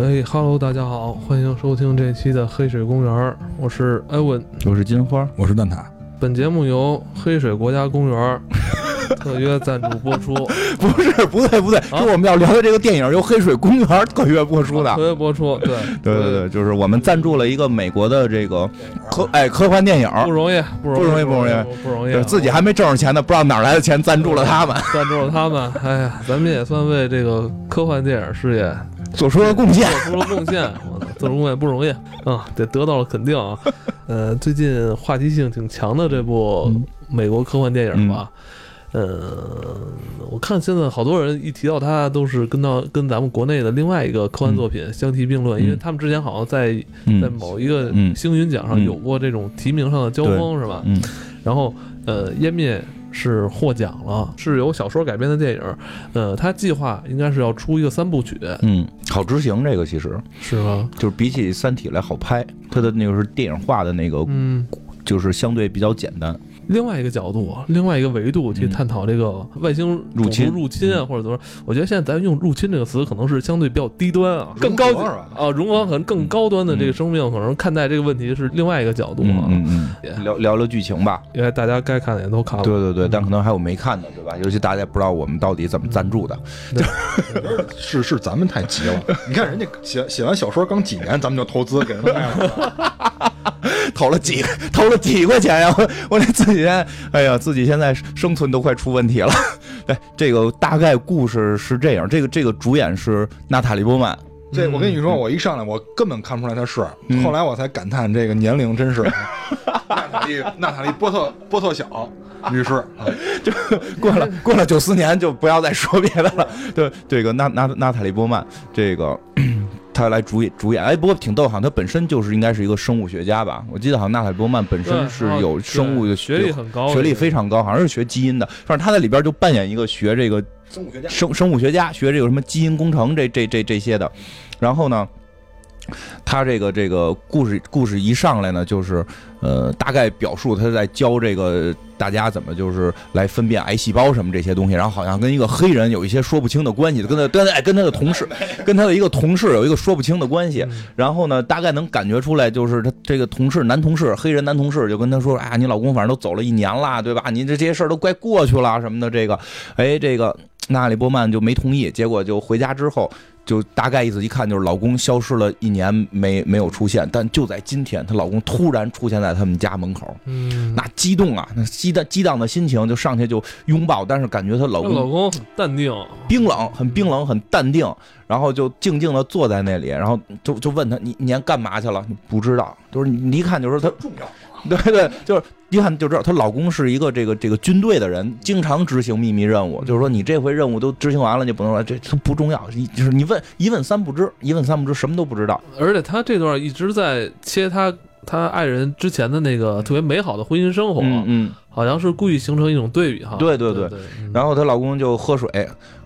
哎哈喽，大家好，欢迎收听这期的黑水公园，我是艾文，我是金花，我是蛋挞。本节目由黑水国家公园 特约赞助播出。不是，不对，不对，是我们要聊的这个电影由黑水公园 特约播出的。特约播出，对，对对对，就是我们赞助了一个美国的这个科哎科幻电影，不容易，不容易，不容易，不容易，自己还没挣着钱呢，不知道哪来的钱赞助了他们，赞助了他们。哎呀，咱们也算为这个科幻电影事业。做出了贡献，做出了贡献，做出贡献不容易啊，得得到了肯定啊。呃，最近话题性挺强的这部美国科幻电影吧，呃，我看现在好多人一提到它，都是跟到跟咱们国内的另外一个科幻作品相提并论，因为他们之前好像在在某一个星云奖上有过这种提名上的交锋，是吧？嗯，然后呃，湮灭。是获奖了，是由小说改编的电影，呃，他计划应该是要出一个三部曲，嗯，好执行这个其实是吗？就是比起《三体》来好拍，它的那个是电影化的那个，嗯，就是相对比较简单。另外一个角度，另外一个维度去探讨这个外星入侵入侵啊，或者怎么说？我觉得现在咱用“入侵”这个词，可能是相对比较低端啊，更高级啊，融合可能更高端的这个生命，可能看待这个问题是另外一个角度啊。嗯嗯，聊聊聊剧情吧，因为大家该看的也都看了。对对对，但可能还有没看的，对吧？尤其大家不知道我们到底怎么赞助的。是是，咱们太急了。你看人家写写完小说刚几年，咱们就投资给人卖了。投了几投了几块钱呀？我我自己现在，哎呀，自己现在生存都快出问题了。哎，这个大概故事是这样。这个这个主演是娜塔莉波曼。这我跟你说，我一上来我根本看不出来他是，后来我才感叹这个年龄真是。娜塔莉娜塔莉波特波特小女士，就过了过了九四年就不要再说别的了。对，这个娜娜娜塔莉波曼这个。他来主演主演，哎，不过挺逗哈，他本身就是应该是一个生物学家吧？我记得好像纳塔莉波曼本身是有生物的学历很高，学历非常高，好像是学基因的。反正他在里边就扮演一个学这个生物学家，生生物学家学这个什么基因工程这这这这些的。然后呢？他这个这个故事故事一上来呢，就是呃，大概表述他在教这个大家怎么就是来分辨癌细胞什么这些东西，然后好像跟一个黑人有一些说不清的关系，跟他跟 哎跟他的同事，跟他的一个同事有一个说不清的关系。然后呢，大概能感觉出来，就是他这个同事男同事黑人男同事就跟他说：“哎，你老公反正都走了一年了，对吧？你这这些事儿都快过去了什么的。”这个，哎，这个娜里波曼就没同意，结果就回家之后。就大概意思一看就是老公消失了一年没没有出现，但就在今天，她老公突然出现在他们家门口，嗯，那激动啊，那激荡激荡的心情就上去就拥抱，但是感觉她老公老公很淡定，冰冷，很冰冷，很淡定，然后就静静的坐在那里，然后就就问他你你干嘛去了？你不知道，就是你一看就是他重要。对对，就是一看就知道，她老公是一个这个这个军队的人，经常执行秘密任务。就是说，你这回任务都执行完了，你不能说这这不重要。就是你问一问三不知，一问三不知，什么都不知道。而且她这段一直在切她她爱人之前的那个特别美好的婚姻生活，嗯，好像是故意形成一种对比哈。对对对。然后她老公就喝水，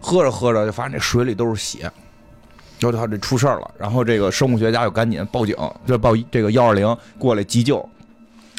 喝着喝着就发现这水里都是血，就他这出事儿了。然后这个生物学家就赶紧报警，就报这个幺二零过来急救。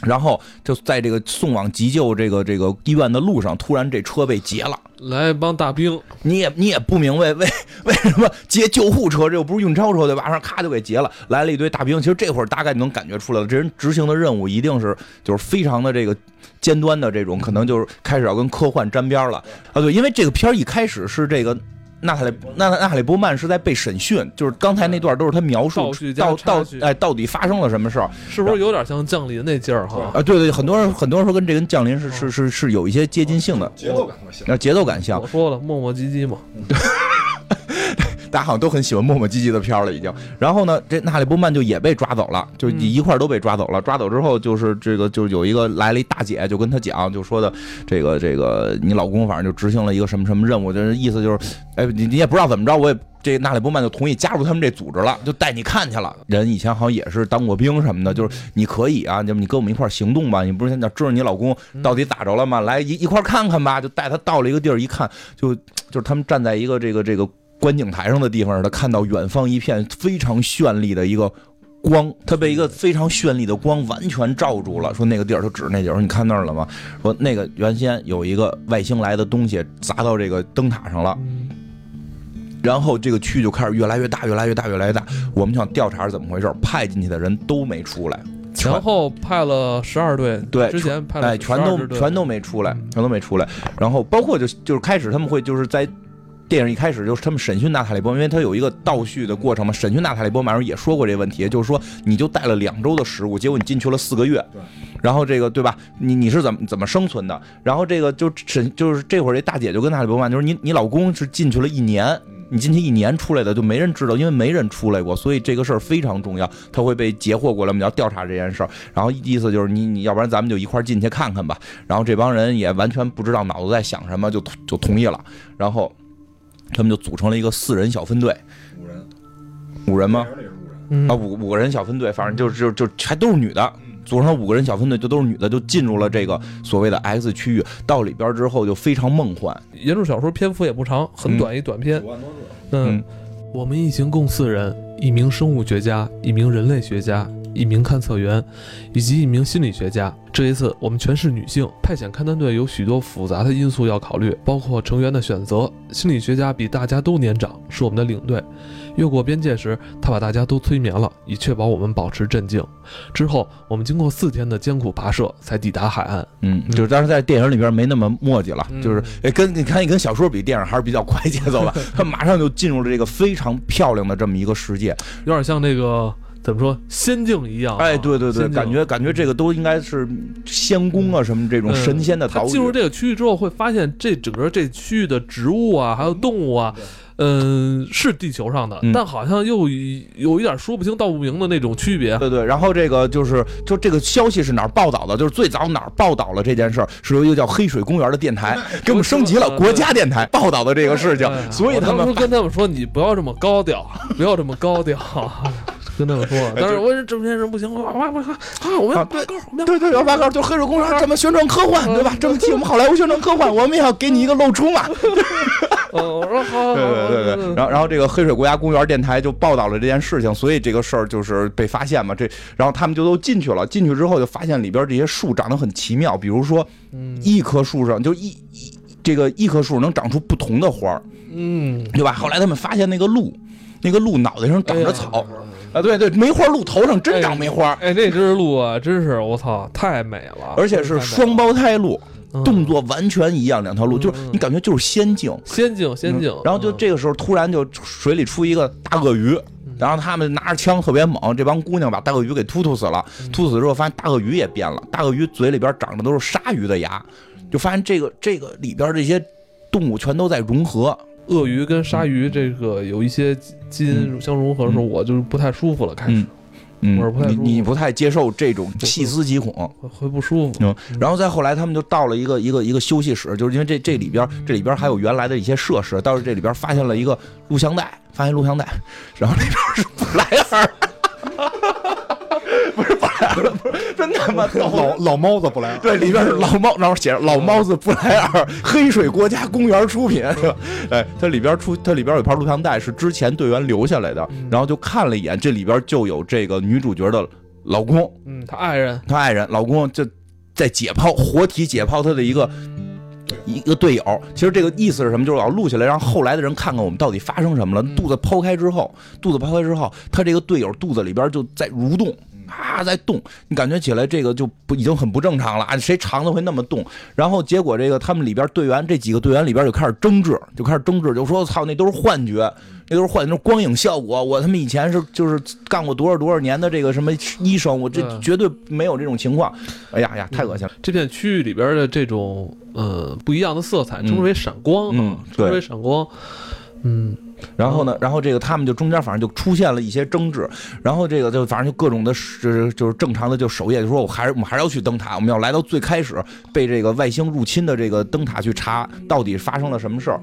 然后就在这个送往急救这个这个医院的路上，突然这车被劫了，来一帮大兵，你也你也不明白 为为什么劫救护车，这又不是运钞车对吧？上咔就给劫了，来了一堆大兵。其实这会儿大概能感觉出来了，这人执行的任务一定是就是非常的这个尖端的这种，可能就是开始要跟科幻沾边了啊。对，因为这个片儿一开始是这个。娜塔莉娜娜塔莉波曼是在被审讯，就是刚才那段都是他描述到到哎到底发生了什么事儿，是不是有点像降临那劲儿哈？啊，对对，很多人很多人说跟这跟降临是是是是有一些接近性的节奏感像，那节奏感像。我说了，磨磨唧唧嘛。大家好像都很喜欢磨磨唧唧的片了，已经。然后呢，这纳里波曼就也被抓走了，就一块都被抓走了。抓走之后，就是这个，就是有一个来了一大姐，就跟他讲，就说的这个这个，你老公反正就执行了一个什么什么任务，就是意思就是，哎，你你也不知道怎么着，我也这纳里波曼就同意加入他们这组织了，就带你看去了。人以前好像也是当过兵什么的，就是你可以啊，就你跟我们一块行动吧。你不是现在知道你老公到底咋着了吗？来一一块看看吧。就带他到了一个地儿，一看就就是他们站在一个这个这个。观景台上的地方，他看到远方一片非常绚丽的一个光，他被一个非常绚丽的光完全罩住了。说那个地儿，就指那地儿，你看那儿了吗？说那个原先有一个外星来的东西砸到这个灯塔上了，然后这个区就开始越来越大，越来越大，越来越大。我们想调查是怎么回事，派进去的人都没出来，前后派了十二队，对，之前派了哎，全都全都没出来，全都没出来。然后包括就就是开始他们会就是在。电影一开始就是他们审讯娜塔莉波，因为他有一个倒叙的过程嘛。审讯娜塔莉波，马上也说过这个问题，就是说你就带了两周的食物，结果你进去了四个月，然后这个对吧？你你是怎么怎么生存的？然后这个就审就是这会儿这大姐就跟娜塔莉波曼，就是你你老公是进去了一年，你进去一年出来的就没人知道，因为没人出来过，所以这个事儿非常重要，他会被截获过来，我们要调查这件事儿。然后意思就是你你要不然咱们就一块进去看看吧。然后这帮人也完全不知道脑子在想什么，就就同意了。然后。他们就组成了一个四人小分队，五人，五人吗？啊，五五个人小分队，反正就就就还都是女的，组成了五个人小分队，就都是女的，就进入了这个所谓的 X 区域。到里边之后就非常梦幻。原著小说篇幅也不长，很短一短篇。嗯，我们一行共四人，一名生物学家，一名人类学家。一名勘测员，以及一名心理学家。这一次，我们全是女性。派遣勘探队有许多复杂的因素要考虑，包括成员的选择。心理学家比大家都年长，是我们的领队。越过边界时，他把大家都催眠了，以确保我们保持镇静。之后，我们经过四天的艰苦跋涉，才抵达海岸。嗯，就是当时在电影里边没那么墨迹了，就是哎，跟你看，你跟小说比，电影还是比较快节奏的。他马上就进入了这个非常漂亮的这么一个世界，有点像那个。怎么说仙境一样？哎，对对对，感觉感觉这个都应该是仙宫啊，什么这种神仙的岛屿。进入这个区域之后，会发现这整个这区域的植物啊，还有动物啊，嗯，是地球上的，但好像又有一点说不清道不明的那种区别。对对，然后这个就是就这个消息是哪儿报道的？就是最早哪儿报道了这件事儿？是由一个叫黑水公园的电台给我们升级了国家电台报道的这个事情，所以他们跟他们说：“你不要这么高调，不要这么高调。”跟他们说，但是我这这片人不行，我我我啊，我们要拔高，对对，要拔高，就黑水公园这么宣传科幻，对吧？这么替我们好莱坞宣传科幻，我们也要给你一个露出嘛。我说好，对对对，然后然后这个黑水国家公园电台就报道了这件事情，所以这个事儿就是被发现嘛。这然后他们就都进去了，进去之后就发现里边这些树长得很奇妙，比如说，一棵树上就一一这个一棵树能长出不同的花儿，嗯，对吧？后来他们发现那个鹿，那个鹿脑袋上长着草。啊，对对，梅花鹿头上真长梅花，哎，那只鹿啊，真是我操，太美了，而且是双胞胎鹿，动作完全一样，两条鹿就是你感觉就是仙境，仙境，仙境。然后就这个时候突然就水里出一个大鳄鱼，然后他们拿着枪特别猛，这帮姑娘把大鳄鱼给突突死了，突死之后发现大鳄鱼也变了，大鳄鱼嘴里边长的都是鲨鱼的牙，就发现这个这个里边这些动物全都在融合。鳄鱼跟鲨鱼这个有一些基因相融合的时候，我就不太舒服了。开始，嗯，我不太，你你不太接受这种细思极恐，会不舒服。嗯，然后再后来，他们就到了一个一个一个休息室，就是因为这这里边这里边还有原来的一些设施，倒是这里边发现了一个录像带，发现录像带，然后那边是布莱尔。不是不是真他妈老老猫子布莱尔，对，里边是 老猫，然后写着老猫子布莱尔，黑水国家公园出品，是吧？哎，它里边出，它里边有盘录像带，是之前队员留下来的，然后就看了一眼，这里边就有这个女主角的老公，嗯，她爱人，她爱人，老公就在解剖，活体解剖她的一个。一个队友，其实这个意思是什么？就是要录下来，让后来的人看看我们到底发生什么了。肚子剖开之后，肚子剖开之后，他这个队友肚子里边就在蠕动，啊，在动。你感觉起来这个就不已经很不正常了啊？谁肠子会那么动？然后结果这个他们里边队员这几个队员里边就开始争执，就开始争执，就说：“操，那都是幻觉。”那都是幻，那是光影效果。我他妈以前是就是干过多少多少年的这个什么医生，我这绝对没有这种情况。哎呀呀，太恶心了！这片区域里边的这种呃不一样的色彩，称之为闪光，嗯，称之为闪光。嗯，然后呢，然后这个他们就中间反正就出现了一些争执，然后这个就反正就各种的，就是就是正常的就首页，就说我还是我们还是要去灯塔，我们要来到最开始被这个外星入侵的这个灯塔去查到底发生了什么事儿。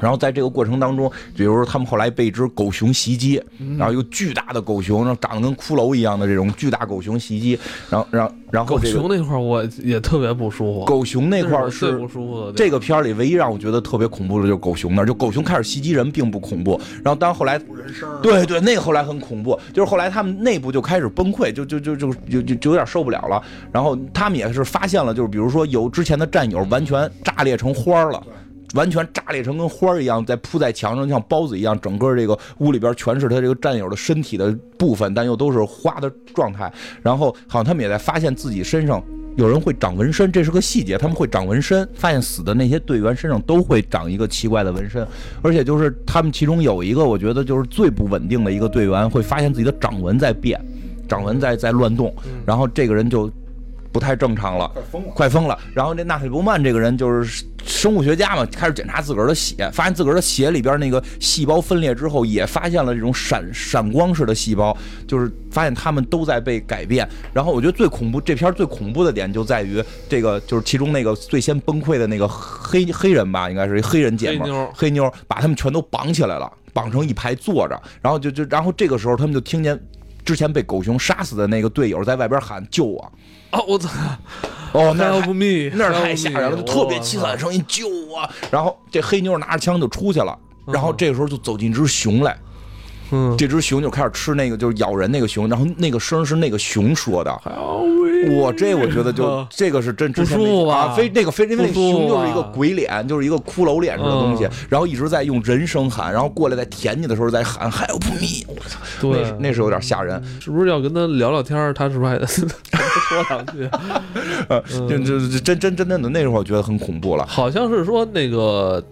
然后在这个过程当中，比如说他们后来被一只狗熊袭击，然后一个巨大的狗熊，然后长得跟骷髅一样的这种巨大狗熊袭击，然后，然后，然后狗熊那块我也特别不舒服。狗熊那块是不舒服的。这个片里唯一让我觉得特别恐怖的就是狗熊那儿，就狗熊开始袭击人并不恐怖，然后当后来对对，那个后来很恐怖，就是后来他们内部就开始崩溃，就就就就就就就有点受不了了。然后他们也是发现了，就是比如说有之前的战友完全炸裂成花了。完全炸裂成跟花儿一样，在铺在墙上，像包子一样，整个这个屋里边全是他这个战友的身体的部分，但又都是花的状态。然后好像他们也在发现自己身上有人会长纹身，这是个细节，他们会长纹身，发现死的那些队员身上都会长一个奇怪的纹身，而且就是他们其中有一个，我觉得就是最不稳定的一个队员，会发现自己的掌纹在变，掌纹在在乱动，然后这个人就。不太正常了，快疯了，快疯了。然后那纳粹伯曼这个人就是生物学家嘛，开始检查自个儿的血，发现自个儿的血里边那个细胞分裂之后，也发现了这种闪闪光式的细胞，就是发现他们都在被改变。然后我觉得最恐怖，这片最恐怖的点就在于这个，就是其中那个最先崩溃的那个黑黑人吧，应该是一黑人姐们儿，黑妞把他们全都绑起来了，绑成一排坐着，然后就就然后这个时候他们就听见之前被狗熊杀死的那个队友在外边喊救我。哦，我操！哦，那不密，那太吓人了，就特别凄惨的声音，救我！然后这黑妞拿着枪就出去了，然后这个时候就走进只熊来。嗯，这只熊就开始吃那个，就是咬人那个熊，然后那个声是那个熊说的。我这我觉得就 这个是真不舒服啊，非那个非因为那熊就是一个鬼脸，就是一个骷髅脸似的东西，然后一直在用人声喊，然后过来在舔你的时候在喊 help me，我操，那，那是有点吓人。是不是要跟他聊聊天？他是不是还得 说两句？呃，就就真真真的那时候我觉得很恐怖了，好像是说那个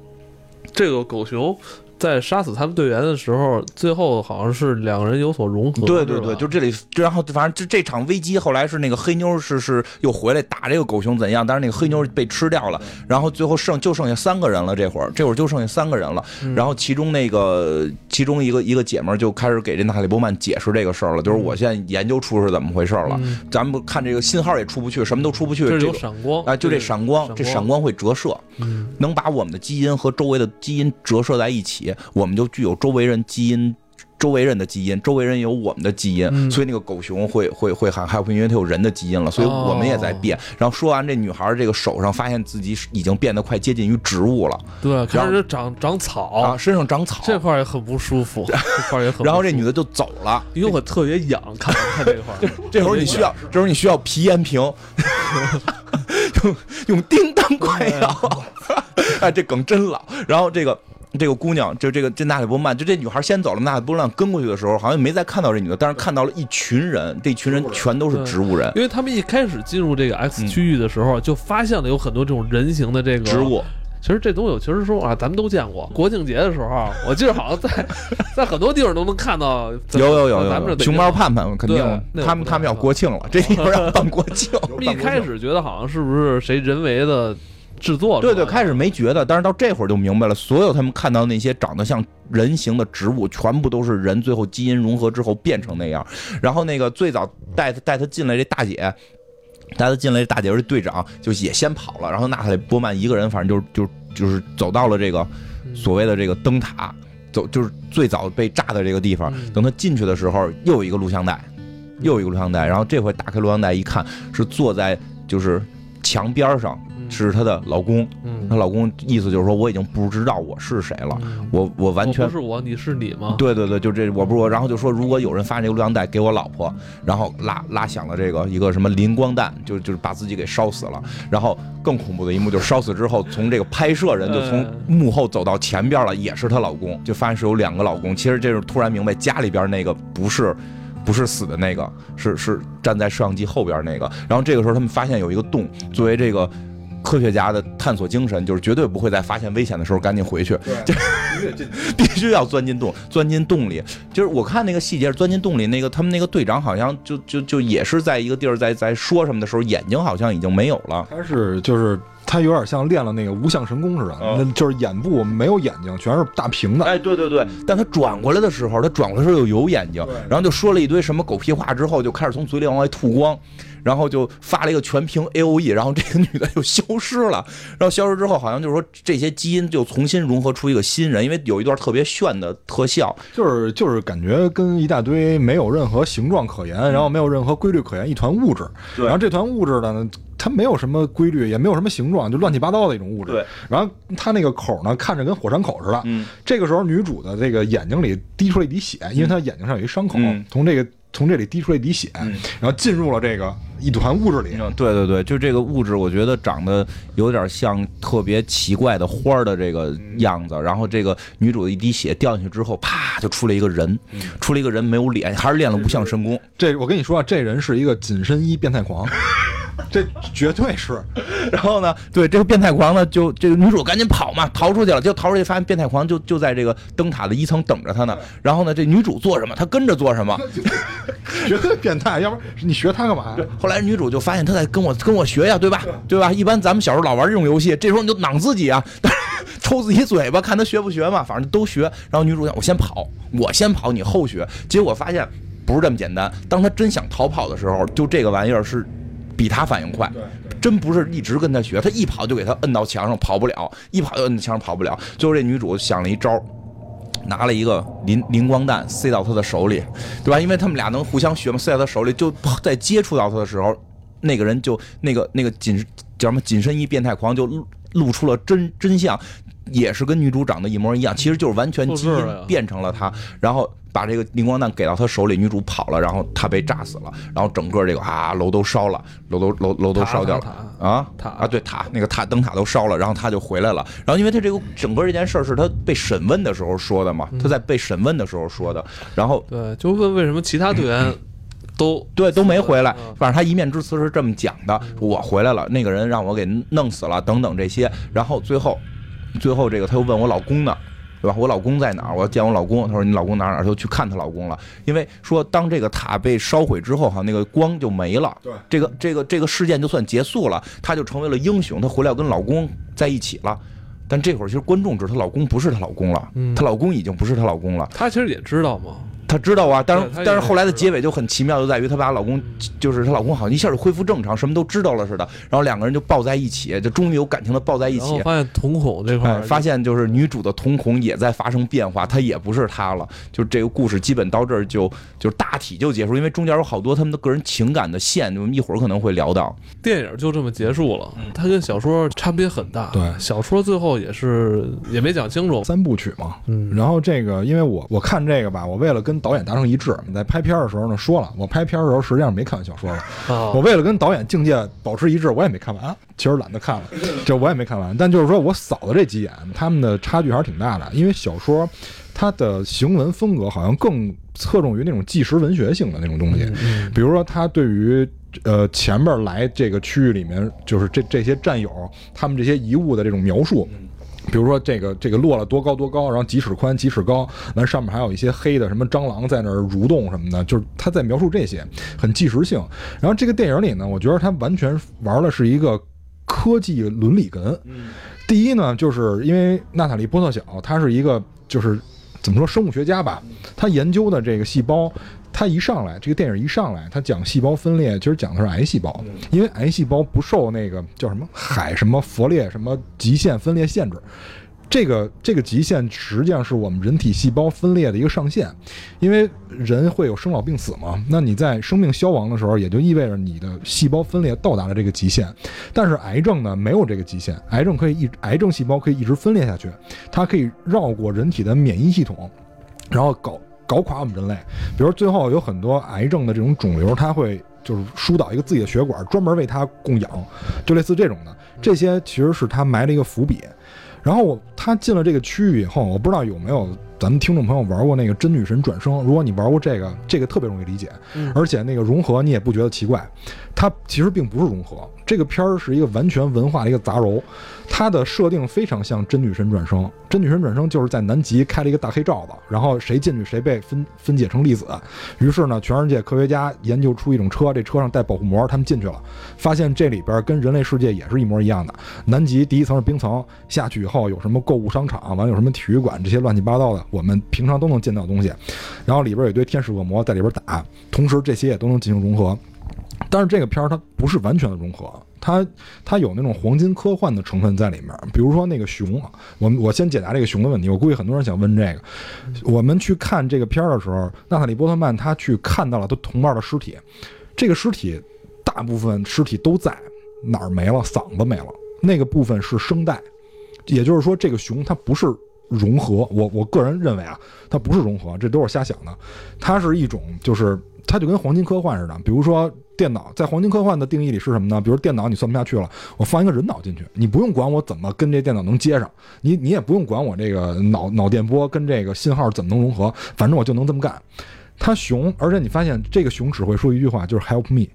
这个狗熊。在杀死他们队员的时候，最后好像是两个人有所融合。对对对，就这里，然后反正这这场危机后来是那个黑妞是是又回来打这个狗熊怎样？但是那个黑妞被吃掉了，然后最后剩就剩下三个人了。这会儿这会儿就剩下三个人了。然后其中那个其中一个一个姐们就开始给这纳里波曼解释这个事儿了，就是我现在研究出是怎么回事了。咱们看这个信号也出不去，什么都出不去。这有闪光啊，就这闪光，这闪光会折射，能把我们的基因和周围的基因折射在一起。我们就具有周围人基因，周围人的基因，周围人有我们的基因，所以那个狗熊会会会喊害怕，因为它有人的基因了，所以我们也在变。然后说完，这女孩这个手上发现自己已经变得快接近于植物了，对，开始长长草啊，身上长草，这块也很不舒服，这块也很。然后这女的就走了，因为我特别痒，看看 这块。这会儿你需要，这时候你需要皮炎平，用用叮当快药，哎，这梗真老。然后这个。这个姑娘就这个这纳里波曼，就这女孩先走了，纳里波曼跟过去的时候，好像没再看到这女的，但是看到了一群人，这群人全都是植物人，因为他们一开始进入这个 X 区域的时候，就发现了有很多这种人形的这个植物。其实这东西，其实说啊，咱们都见过。国庆节的时候，我记得好像在 在很多地方都能看到。有有有有，咱们熊猫盼盼肯定，他们他们要国庆了，这地方要办国庆。一开始觉得好像是不是谁人为的？制作对对，开始没觉得，但是到这会儿就明白了。所有他们看到那些长得像人形的植物，全部都是人最后基因融合之后变成那样。然后那个最早带他带他进来这大姐，带他进来这大姐是队长，就也先跑了。然后娜塔莉波曼一个人，反正就就就是走到了这个所谓的这个灯塔，走就是最早被炸的这个地方。等他进去的时候，又有一个录像带，又有一个录像带。然后这回打开录像带一看，是坐在就是墙边上。是她的老公，她老公意思就是说我已经不知道我是谁了，我我完全不是我，你是你吗？对对对，就这我不是我，然后就说如果有人发这个录像带给我老婆，然后拉拉响了这个一个什么磷光弹，就就是把自己给烧死了。然后更恐怖的一幕就是烧死之后，从这个拍摄人就从幕后走到前边了，也是她老公，就发现是有两个老公。其实这是突然明白家里边那个不是不是死的那个，是是站在摄像机后边那个。然后这个时候他们发现有一个洞，作为这个。科学家的探索精神就是绝对不会在发现危险的时候赶紧回去，就 必须要钻进洞，钻进洞里。就是我看那个细节，钻进洞里那个他们那个队长好像就就就也是在一个地儿在在说什么的时候，眼睛好像已经没有了。他是就是他有点像练了那个无相神功似的，那就是眼部没有眼睛，全是大屏的。哎，对对对。但他转过来的时候，他转过来的时候又有眼睛，然后就说了一堆什么狗屁话，之后就开始从嘴里往外吐光。然后就发了一个全屏 A O E，然后这个女的就消失了。然后消失之后，好像就是说这些基因就重新融合出一个新人，因为有一段特别炫的特效，就是就是感觉跟一大堆没有任何形状可言，然后没有任何规律可言一团物质。然后这团物质呢，它没有什么规律，也没有什么形状，就乱七八糟的一种物质。对。然后它那个口呢，看着跟火山口似的。嗯。这个时候，女主的这个眼睛里滴出了一滴血，因为她眼睛上有一伤口，从这个。从这里滴出了一滴血，然后进入了这个一团物质里。对对对，就这个物质，我觉得长得有点像特别奇怪的花的这个样子。然后这个女主的一滴血掉进去之后，啪就出来一个人，出来一个人没有脸，还是练了无相神功。这我跟你说啊，这人是一个紧身衣变态狂。这绝对是，然后呢？对这个变态狂呢，就这个女主赶紧跑嘛，逃出去了。就逃出去，发现变态狂就就在这个灯塔的一层等着她呢。然后呢，这女主做什么，她跟着做什么，绝对变态。要不然你学他干嘛？后来女主就发现他在跟我跟我学呀，对吧？对吧？一般咱们小时候老玩这种游戏，这时候你就攮自己啊，抽自己嘴巴，看他学不学嘛。反正都学。然后女主想，我先跑，我先跑，你后学。结果发现不是这么简单。当他真想逃跑的时候，就这个玩意儿是。比他反应快，真不是一直跟他学，他一跑就给他摁到墙上，跑不了，一跑就摁墙上跑不了。最后这女主想了一招，拿了一个磷磷光弹塞到他的手里，对吧？因为他们俩能互相学嘛，塞到他手里，就在接触到他的时候，那个人就那个那个紧叫什么紧身衣变态狂就露出了真真相，也是跟女主长得一模一样，其实就是完全基因变成了他，然后。把这个磷光弹给到他手里，女主跑了，然后他被炸死了，然后整个这个啊楼都烧了，楼都楼楼都烧掉了。啊？塔。啊对塔那个塔灯塔都烧了，然后他就回来了，然后因为他这个整个这件事是他被审问的时候说的嘛，他在被审问的时候说的，然后对就问为什么其他队员都 对都没回来，反正他一面之词是这么讲的，我回来了，那个人让我给弄死了等等这些，然后最后最后这个他又问我老公呢。对吧？我老公在哪儿？我要见我老公。他说：“你老公哪哪？”他就去看他老公了。因为说，当这个塔被烧毁之后，哈，那个光就没了。对，这个这个这个事件就算结束了，他就成为了英雄。他回来要跟老公在一起了。但这会儿其实观众知道，她老公不是她老公了。她老公已经不是她老公了。她其实也知道嘛。她知道啊，但是但是后来的结尾就很奇妙，就在于她把老公，就是她老公好像一下就恢复正常，什么都知道了似的，然后两个人就抱在一起，就终于有感情的抱在一起。发现瞳孔这块，发现就是女主的瞳孔也在发生变化，她也不是她了。就这个故事基本到这儿就就大体就结束，因为中间有好多他们的个人情感的线，我们一会儿可能会聊到。电影就这么结束了，它跟小说差别很大。对，小说最后也是也没讲清楚，三部曲嘛。嗯，然后这个因为我我看这个吧，我为了跟导演达成一致。你在拍片的时候呢，说了，我拍片的时候实际上没看完小说了。我为了跟导演境界保持一致，我也没看完。其实懒得看了，这我也没看完。但就是说我扫的这几眼，他们的差距还是挺大的。因为小说它的行文风格好像更侧重于那种纪实文学性的那种东西。比如说，他对于呃前面来这个区域里面，就是这这些战友他们这些遗物的这种描述。比如说这个这个落了多高多高，然后几尺宽几尺高，完上面还有一些黑的什么蟑螂在那儿蠕动什么的，就是他在描述这些，很纪实性。然后这个电影里呢，我觉得他完全玩的是一个科技伦理根。第一呢，就是因为娜塔莉波特小，她是一个就是怎么说生物学家吧，她研究的这个细胞。他一上来，这个电影一上来，它讲细胞分裂，其实讲的是癌细胞，因为癌细胞不受那个叫什么海什么佛列什么极限分裂限制。这个这个极限实际上是我们人体细胞分裂的一个上限，因为人会有生老病死嘛。那你在生命消亡的时候，也就意味着你的细胞分裂到达了这个极限。但是癌症呢，没有这个极限，癌症可以一癌症细胞可以一直分裂下去，它可以绕过人体的免疫系统，然后搞。搞垮我们人类，比如最后有很多癌症的这种肿瘤，它会就是疏导一个自己的血管，专门为它供氧，就类似这种的。这些其实是它埋了一个伏笔。然后我他进了这个区域以后，我不知道有没有咱们听众朋友玩过那个真女神转生。如果你玩过这个，这个特别容易理解，而且那个融合你也不觉得奇怪。它其实并不是融合，这个片儿是一个完全文化的一个杂糅。它的设定非常像真女神转生，真女神转生就是在南极开了一个大黑罩子，然后谁进去谁被分分解成粒子。于是呢，全世界科学家研究出一种车，这车上带保护膜，他们进去了，发现这里边跟人类世界也是一模一样的。南极第一层是冰层，下去以后有什么购物商场，完有什么体育馆，这些乱七八糟的，我们平常都能见到东西。然后里边有一堆天使恶魔在里边打，同时这些也都能进行融合。但是这个片儿它不是完全的融合，它它有那种黄金科幻的成分在里面。比如说那个熊，我我先解答这个熊的问题。我估计很多人想问这个。我们去看这个片儿的时候，娜塔莉波特曼她去看到了她同伴的尸体，这个尸体大部分尸体都在哪儿没了？嗓子没了，那个部分是声带，也就是说这个熊它不是融合。我我个人认为啊，它不是融合，这都是瞎想的。它是一种就是。它就跟黄金科幻似的。比如说电脑，在黄金科幻的定义里是什么呢？比如电脑你算不下去了，我放一个人脑进去，你不用管我怎么跟这电脑能接上，你你也不用管我这个脑脑电波跟这个信号怎么能融合，反正我就能这么干。他熊，而且你发现这个熊只会说一句话，就是 “help me”，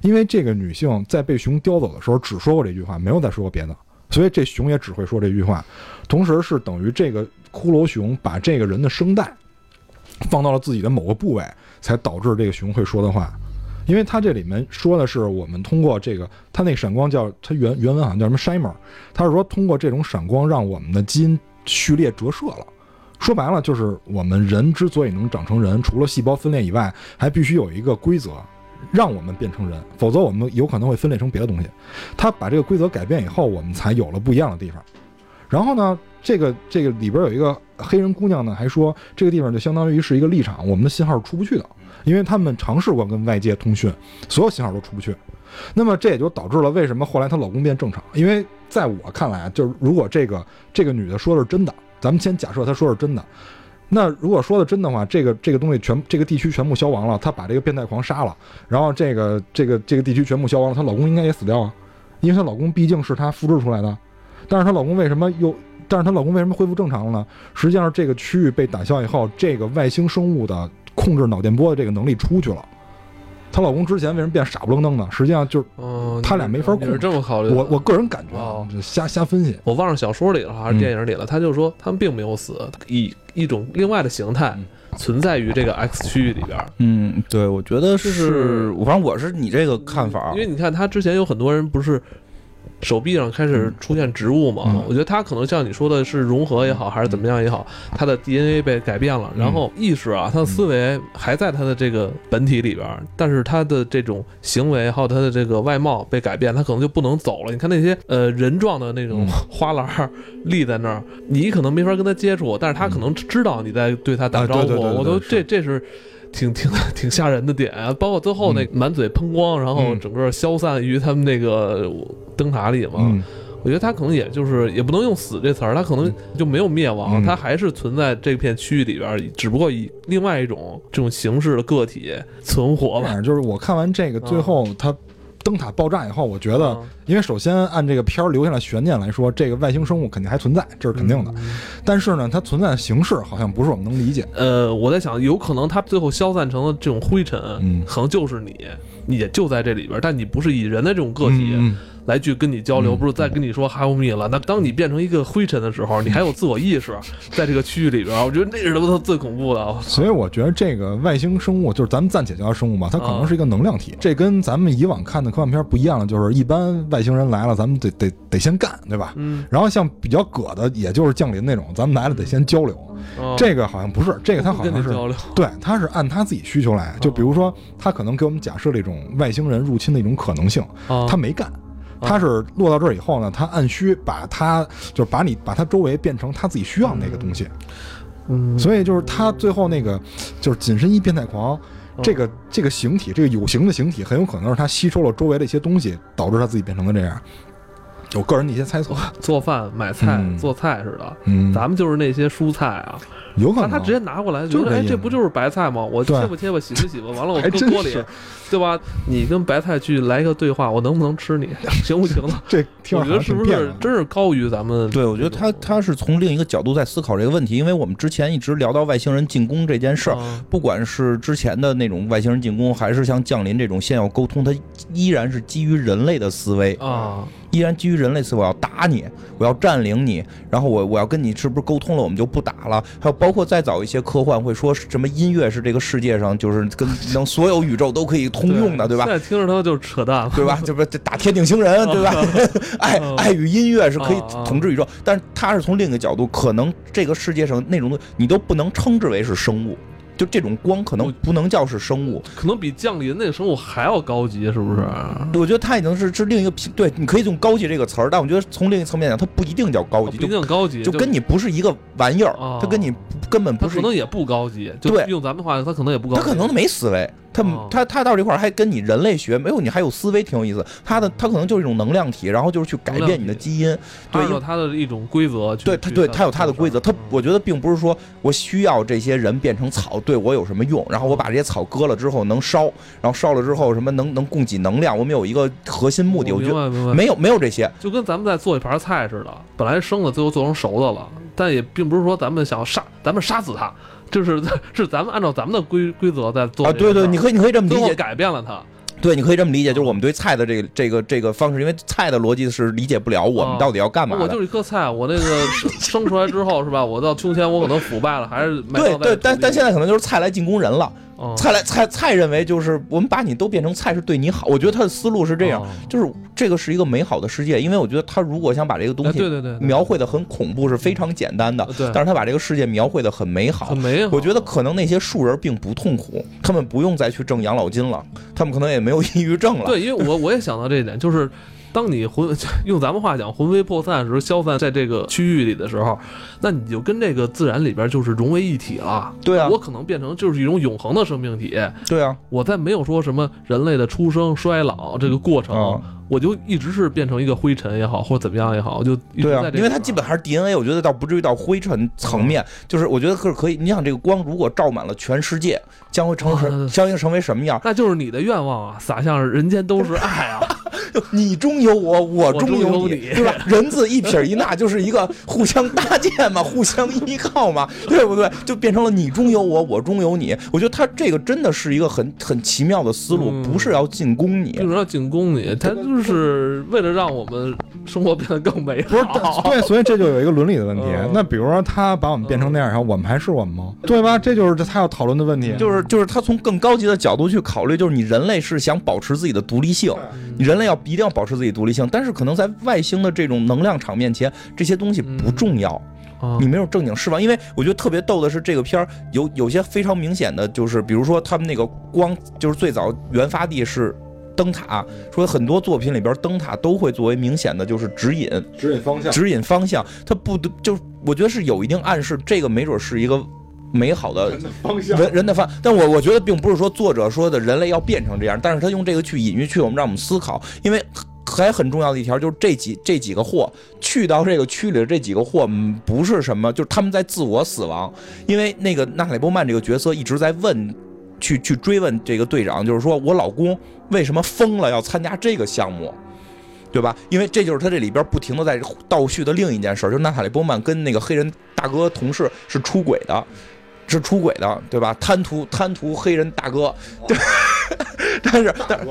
因为这个女性在被熊叼走的时候只说过这句话，没有再说过别的，所以这熊也只会说这句话。同时是等于这个骷髅熊把这个人的声带放到了自己的某个部位，才导致这个熊会说的话。因为它这里面说的是我们通过这个，它那闪光叫它原原文好像叫什么 shimmer，它是说通过这种闪光让我们的基因序列折射了。说白了，就是我们人之所以能长成人，除了细胞分裂以外，还必须有一个规则，让我们变成人，否则我们有可能会分裂成别的东西。他把这个规则改变以后，我们才有了不一样的地方。然后呢，这个这个里边有一个黑人姑娘呢，还说这个地方就相当于是一个立场，我们的信号是出不去的，因为他们尝试过跟外界通讯，所有信号都出不去。那么这也就导致了为什么后来她老公变正常？因为在我看来啊，就是如果这个这个女的说的是真的。咱们先假设她说是真的，那如果说的真的话，这个这个东西全这个地区全部消亡了，她把这个变态狂杀了，然后这个这个这个地区全部消亡了，她老公应该也死掉啊，因为她老公毕竟是她复制出来的，但是她老公为什么又，但是她老公为什么恢复正常了呢？实际上这个区域被打消以后，这个外星生物的控制脑电波的这个能力出去了。她老公之前为什么变傻不愣登的？实际上就是，他俩没法控制。是这么考虑？我我个人感觉，瞎瞎分析。我忘了小说里了还是电影里了。他就说他们并没有死，以一种另外的形态存在于这个 X 区域里边。嗯，对，我觉得是，反正我是你这个看法。因为你看，他之前有很多人不是。手臂上开始出现植物嘛？我觉得他可能像你说的是融合也好，还是怎么样也好，他的 DNA 被改变了，然后意识啊，他的思维还在他的这个本体里边，但是他的这种行为还有他的这个外貌被改变，他可能就不能走了。你看那些呃人状的那种花篮立在那儿，你可能没法跟他接触，但是他可能知道你在对他打招呼。我都这这是。挺挺 挺吓人的点啊，包括最后那满嘴喷光，然后整个消散于他们那个灯塔里嘛。我觉得他可能也就是也不能用死这词儿，他可能就没有灭亡，他还是存在这片区域里边，只不过以另外一种这种形式的个体存活吧。就是我看完这个最后他。灯塔爆炸以后，我觉得，因为首先按这个片儿留下来悬念来说，这个外星生物肯定还存在，这是肯定的。但是呢，它存在的形式好像不是我们能理解。呃，我在想，有可能它最后消散成了这种灰尘，可能就是你，你也就在这里边，但你不是以人的这种个体。来去跟你交流，不是再跟你说 help me 了。那当你变成一个灰尘的时候，你还有自我意识，在这个区域里边，我觉得那是他妈最恐怖的。所以我觉得这个外星生物，就是咱们暂且叫它生物吧，它可能是一个能量体。这跟咱们以往看的科幻片不一样了，就是一般外星人来了，咱们得得得先干，对吧？嗯。然后像比较葛的，也就是降临那种，咱们来了得先交流。这个好像不是，这个他好像是对，他是按他自己需求来。就比如说，他可能给我们假设了一种外星人入侵的一种可能性，他没干。他是落到这儿以后呢，他按需把他就是把你把他周围变成他自己需要那个东西，嗯，所以就是他最后那个就是紧身衣变态狂，这个这个形体，这个有形的形体，很有可能是他吸收了周围的一些东西，导致他自己变成了这样。我个人的一些猜测，做饭买菜做菜似的，嗯，咱们就是那些蔬菜啊。有可能他直接拿过来，觉得哎，这不就是白菜吗？我切吧切吧，洗吧洗吧，完了我搁锅里，对吧？你跟白菜去来一个对话，我能不能吃你？行不行了？这我觉得是不是真是高于咱们？对，我觉得他他是从另一个角度在思考这个问题，因为我们之前一直聊到外星人进攻这件事儿，不管是之前的那种外星人进攻，还是像降临这种先要沟通，它依然是基于人类的思维啊。依然基于人类思维，我要打你，我要占领你，然后我我要跟你是不是沟通了，我们就不打了。还有包括再早一些科幻会说什么音乐是这个世界上就是跟能所有宇宙都可以通用的，对吧？现在听着它就扯淡，对吧？这不 打天顶星人，对吧？爱爱与音乐是可以统治宇宙，但是它是从另一个角度，可能这个世界上那种东西你都不能称之为是生物。就这种光可能不能叫是生物，可能比降临那个生物还要高级，是不是？我觉得它已经是是另一个品。对，你可以用高级这个词儿，但我觉得从另一层面讲，它不一定叫高级，不一定高级，就跟你不是一个玩意儿，它跟你根本不是，可能也不高级。对，用咱们的话，它可能也不高，它可能没思维。他他他到这块儿还跟你人类学，没有你还有思维，挺有意思。他的他可能就是一种能量体，然后就是去改变你的基因，对，有他的一种规则。对他对他有他的规则。他我觉得并不是说我需要这些人变成草对我有什么用，然后我把这些草割了之后能烧，然后烧了之后什么能能供给能量。我们有一个核心目的，我觉得没有没有这些，就跟咱们在做一盘菜似的，本来生的最后做成熟的了，但也并不是说咱们想要杀咱们杀死它。就是是咱们按照咱们的规规则在做啊，对对，你可以你可以这么理解，改变了它。对，你可以这么理解，就是我们对菜的这个这个这个方式，因为菜的逻辑是理解不了我们到底要干嘛。我就是一颗菜，我那个 生出来之后是吧？我到秋天我可能腐败了，还是对对，但但现在可能就是菜来进攻人了。菜来菜菜认为就是我们把你都变成菜是对你好，我觉得他的思路是这样，就是这个是一个美好的世界，因为我觉得他如果想把这个东西对对对描绘的很恐怖是非常简单的，但是他把这个世界描绘的很美好，很美好。我觉得可能那些树人并不痛苦，他们不用再去挣养老金了，他们可能也没有 抑郁症了。对，因为我我也想到这一点，就是。当你魂 用咱们话讲魂飞魄散的时候，消散在这个区域里的时候，那你就跟这个自然里边就是融为一体了。对啊，我可能变成就是一种永恒的生命体。对啊，我在没有说什么人类的出生衰老这个过程，我就一直是变成一个灰尘也好，或者怎么样也好，我就对啊，因为它基本还是 DNA，我觉得倒不至于到灰尘层面，就是我觉得是可以。你想这个光如果照满了全世界，将会成什 将会成为什么样？那就是你的愿望啊，洒向人间都是爱啊。你中有我，我中有你，对吧？人字一撇一捺，就是一个互相搭建嘛，互相依靠嘛，对不对？就变成了你中有我，我中有你。我觉得他这个真的是一个很很奇妙的思路，不是要进攻你，就是要进攻你，他就是为了让我们生活变得更美好。对，所以这就有一个伦理的问题。那比如说他把我们变成那样，然后我们还是我们吗？对吧？这就是他要讨论的问题。就是就是他从更高级的角度去考虑，就是你人类是想保持自己的独立性，你人类要。一定要保持自己独立性，但是可能在外星的这种能量场面前，这些东西不重要。你没有正经释放，因为我觉得特别逗的是，这个片儿有有些非常明显的，就是比如说他们那个光，就是最早原发地是灯塔，说很多作品里边灯塔都会作为明显的就是指引，指引方向，指引方向。它不得就我觉得是有一定暗示，这个没准是一个。美好的方向人人的方，但我我觉得并不是说作者说的人类要变成这样，但是他用这个去隐喻去我们让我们思考，因为还很重要的一条就是这几这几个货去到这个区里的这几个货不是什么，就是他们在自我死亡，因为那个娜塔莉波曼这个角色一直在问，去去追问这个队长，就是说我老公为什么疯了要参加这个项目。对吧？因为这就是他这里边不停的在倒叙的另一件事，就是娜塔莉波曼跟那个黑人大哥同事是出轨的。是出轨的，对吧？贪图贪图黑人大哥，对，但是但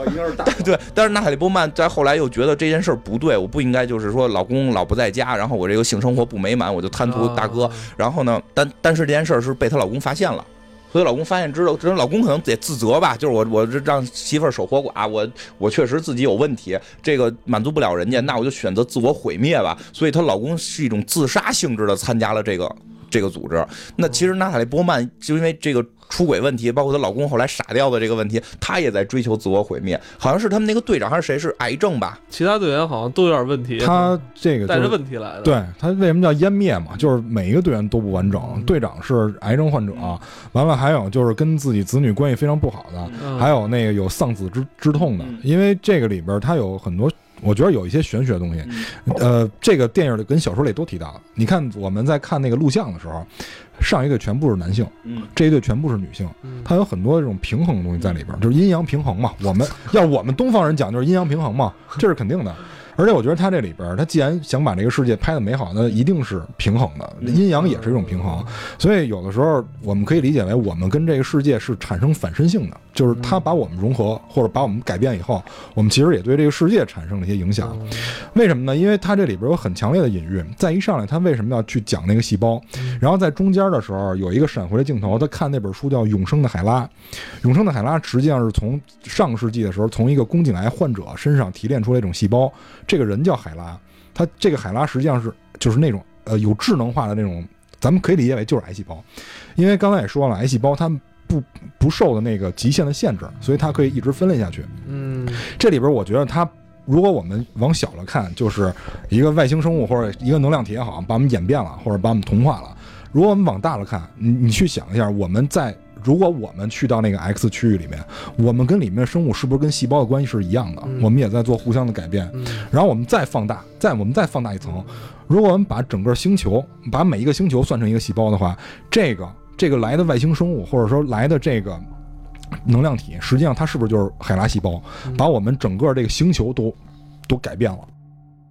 对，但是娜塔莉波曼在后来又觉得这件事不对，我不应该就是说老公老不在家，然后我这个性生活不美满，我就贪图大哥。然后呢，但但是这件事是被她老公发现了，所以老公发现知道，这老公可能得自责吧，就是我我这让媳妇守活寡，我我确实自己有问题，这个满足不了人家，那我就选择自我毁灭吧。所以她老公是一种自杀性质的参加了这个。这个组织，那其实娜塔莉波曼就因为这个出轨问题，包括她老公后来傻掉的这个问题，她也在追求自我毁灭。好像是他们那个队长还是谁是癌症吧？其他队员好像都有点问题。他这个带着问题来的。对他为什么叫湮灭嘛？就是每一个队员都不完整。队长是癌症患者，完了还有就是跟自己子女关系非常不好的，还有那个有丧子之之痛的。因为这个里边他有很多。我觉得有一些玄学的东西，呃，这个电影里跟小说里都提到了。你看我们在看那个录像的时候，上一队全部是男性，这一队全部是女性，它有很多这种平衡的东西在里边，就是阴阳平衡嘛。我们 要我们东方人讲就是阴阳平衡嘛，这是肯定的。而且我觉得他这里边，他既然想把这个世界拍的美好，那一定是平衡的，阴阳也是一种平衡。所以有的时候我们可以理解为，我们跟这个世界是产生反身性的，就是他把我们融合或者把我们改变以后，我们其实也对这个世界产生了一些影响。为什么呢？因为他这里边有很强烈的隐喻。再一上来，他为什么要去讲那个细胞？然后在中间的时候有一个闪回的镜头，他看那本书叫《永生的海拉》。永生的海拉实际上是从上世纪的时候从一个宫颈癌患者身上提炼出来一种细胞。这个人叫海拉，他这个海拉实际上是就是那种呃有智能化的那种，咱们可以理解为就是癌细胞，因为刚才也说了，癌细胞它不不受的那个极限的限制，所以它可以一直分裂下去。嗯，这里边我觉得它，如果我们往小了看，就是一个外星生物或者一个能量体也好，把我们演变了或者把我们同化了；如果我们往大了看，你你去想一下，我们在如果我们去到那个 X 区域里面，我们跟里面生物是不是跟细胞的关系是一样的？我们也在做互相的改变。然后我们再放大，再我们再放大一层，如果我们把整个星球，把每一个星球算成一个细胞的话，这个这个来的外星生物，或者说来的这个能量体，实际上它是不是就是海拉细胞，把我们整个这个星球都都改变了？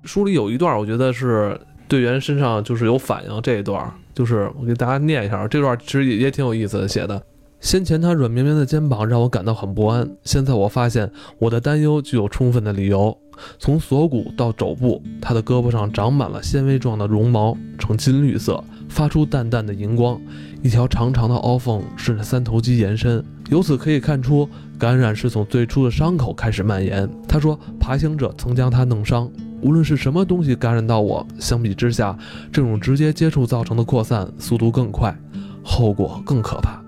书里有一段，我觉得是队员身上就是有反应。这一段就是我给大家念一下，这段其实也也挺有意思的写的。先前他软绵绵的肩膀让我感到很不安，现在我发现我的担忧具有充分的理由。从锁骨到肘部，他的胳膊上长满了纤维状的绒毛，呈金绿色，发出淡淡的荧光。一条长长的凹缝顺着三头肌延伸，由此可以看出感染是从最初的伤口开始蔓延。他说，爬行者曾将他弄伤。无论是什么东西感染到我，相比之下，这种直接接触造成的扩散速度更快，后果更可怕。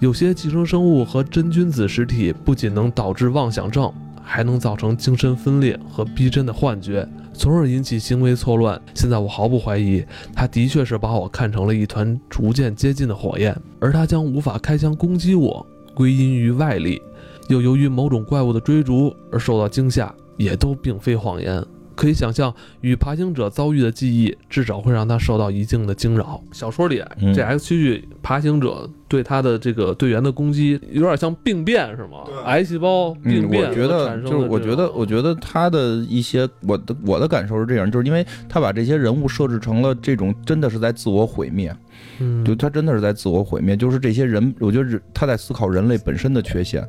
有些寄生生物和真菌子实体不仅能导致妄想症，还能造成精神分裂和逼真的幻觉，从而引起行为错乱。现在我毫不怀疑，他的确是把我看成了一团逐渐接近的火焰，而他将无法开枪攻击我，归因于外力，又由于某种怪物的追逐而受到惊吓，也都并非谎言。可以想象，与爬行者遭遇的记忆，至少会让他受到一定的惊扰。小说里，这 X 区域爬行者对他的这个队员的攻击，有点像病变，是吗？癌细胞病变。我觉得，就是我觉得，我觉得他的一些，我的我的感受是这样，就是因为他把这些人物设置成了这种，真的是在自我毁灭。嗯，就他真的是在自我毁灭，就是这些人，我觉得他在思考人类本身的缺陷。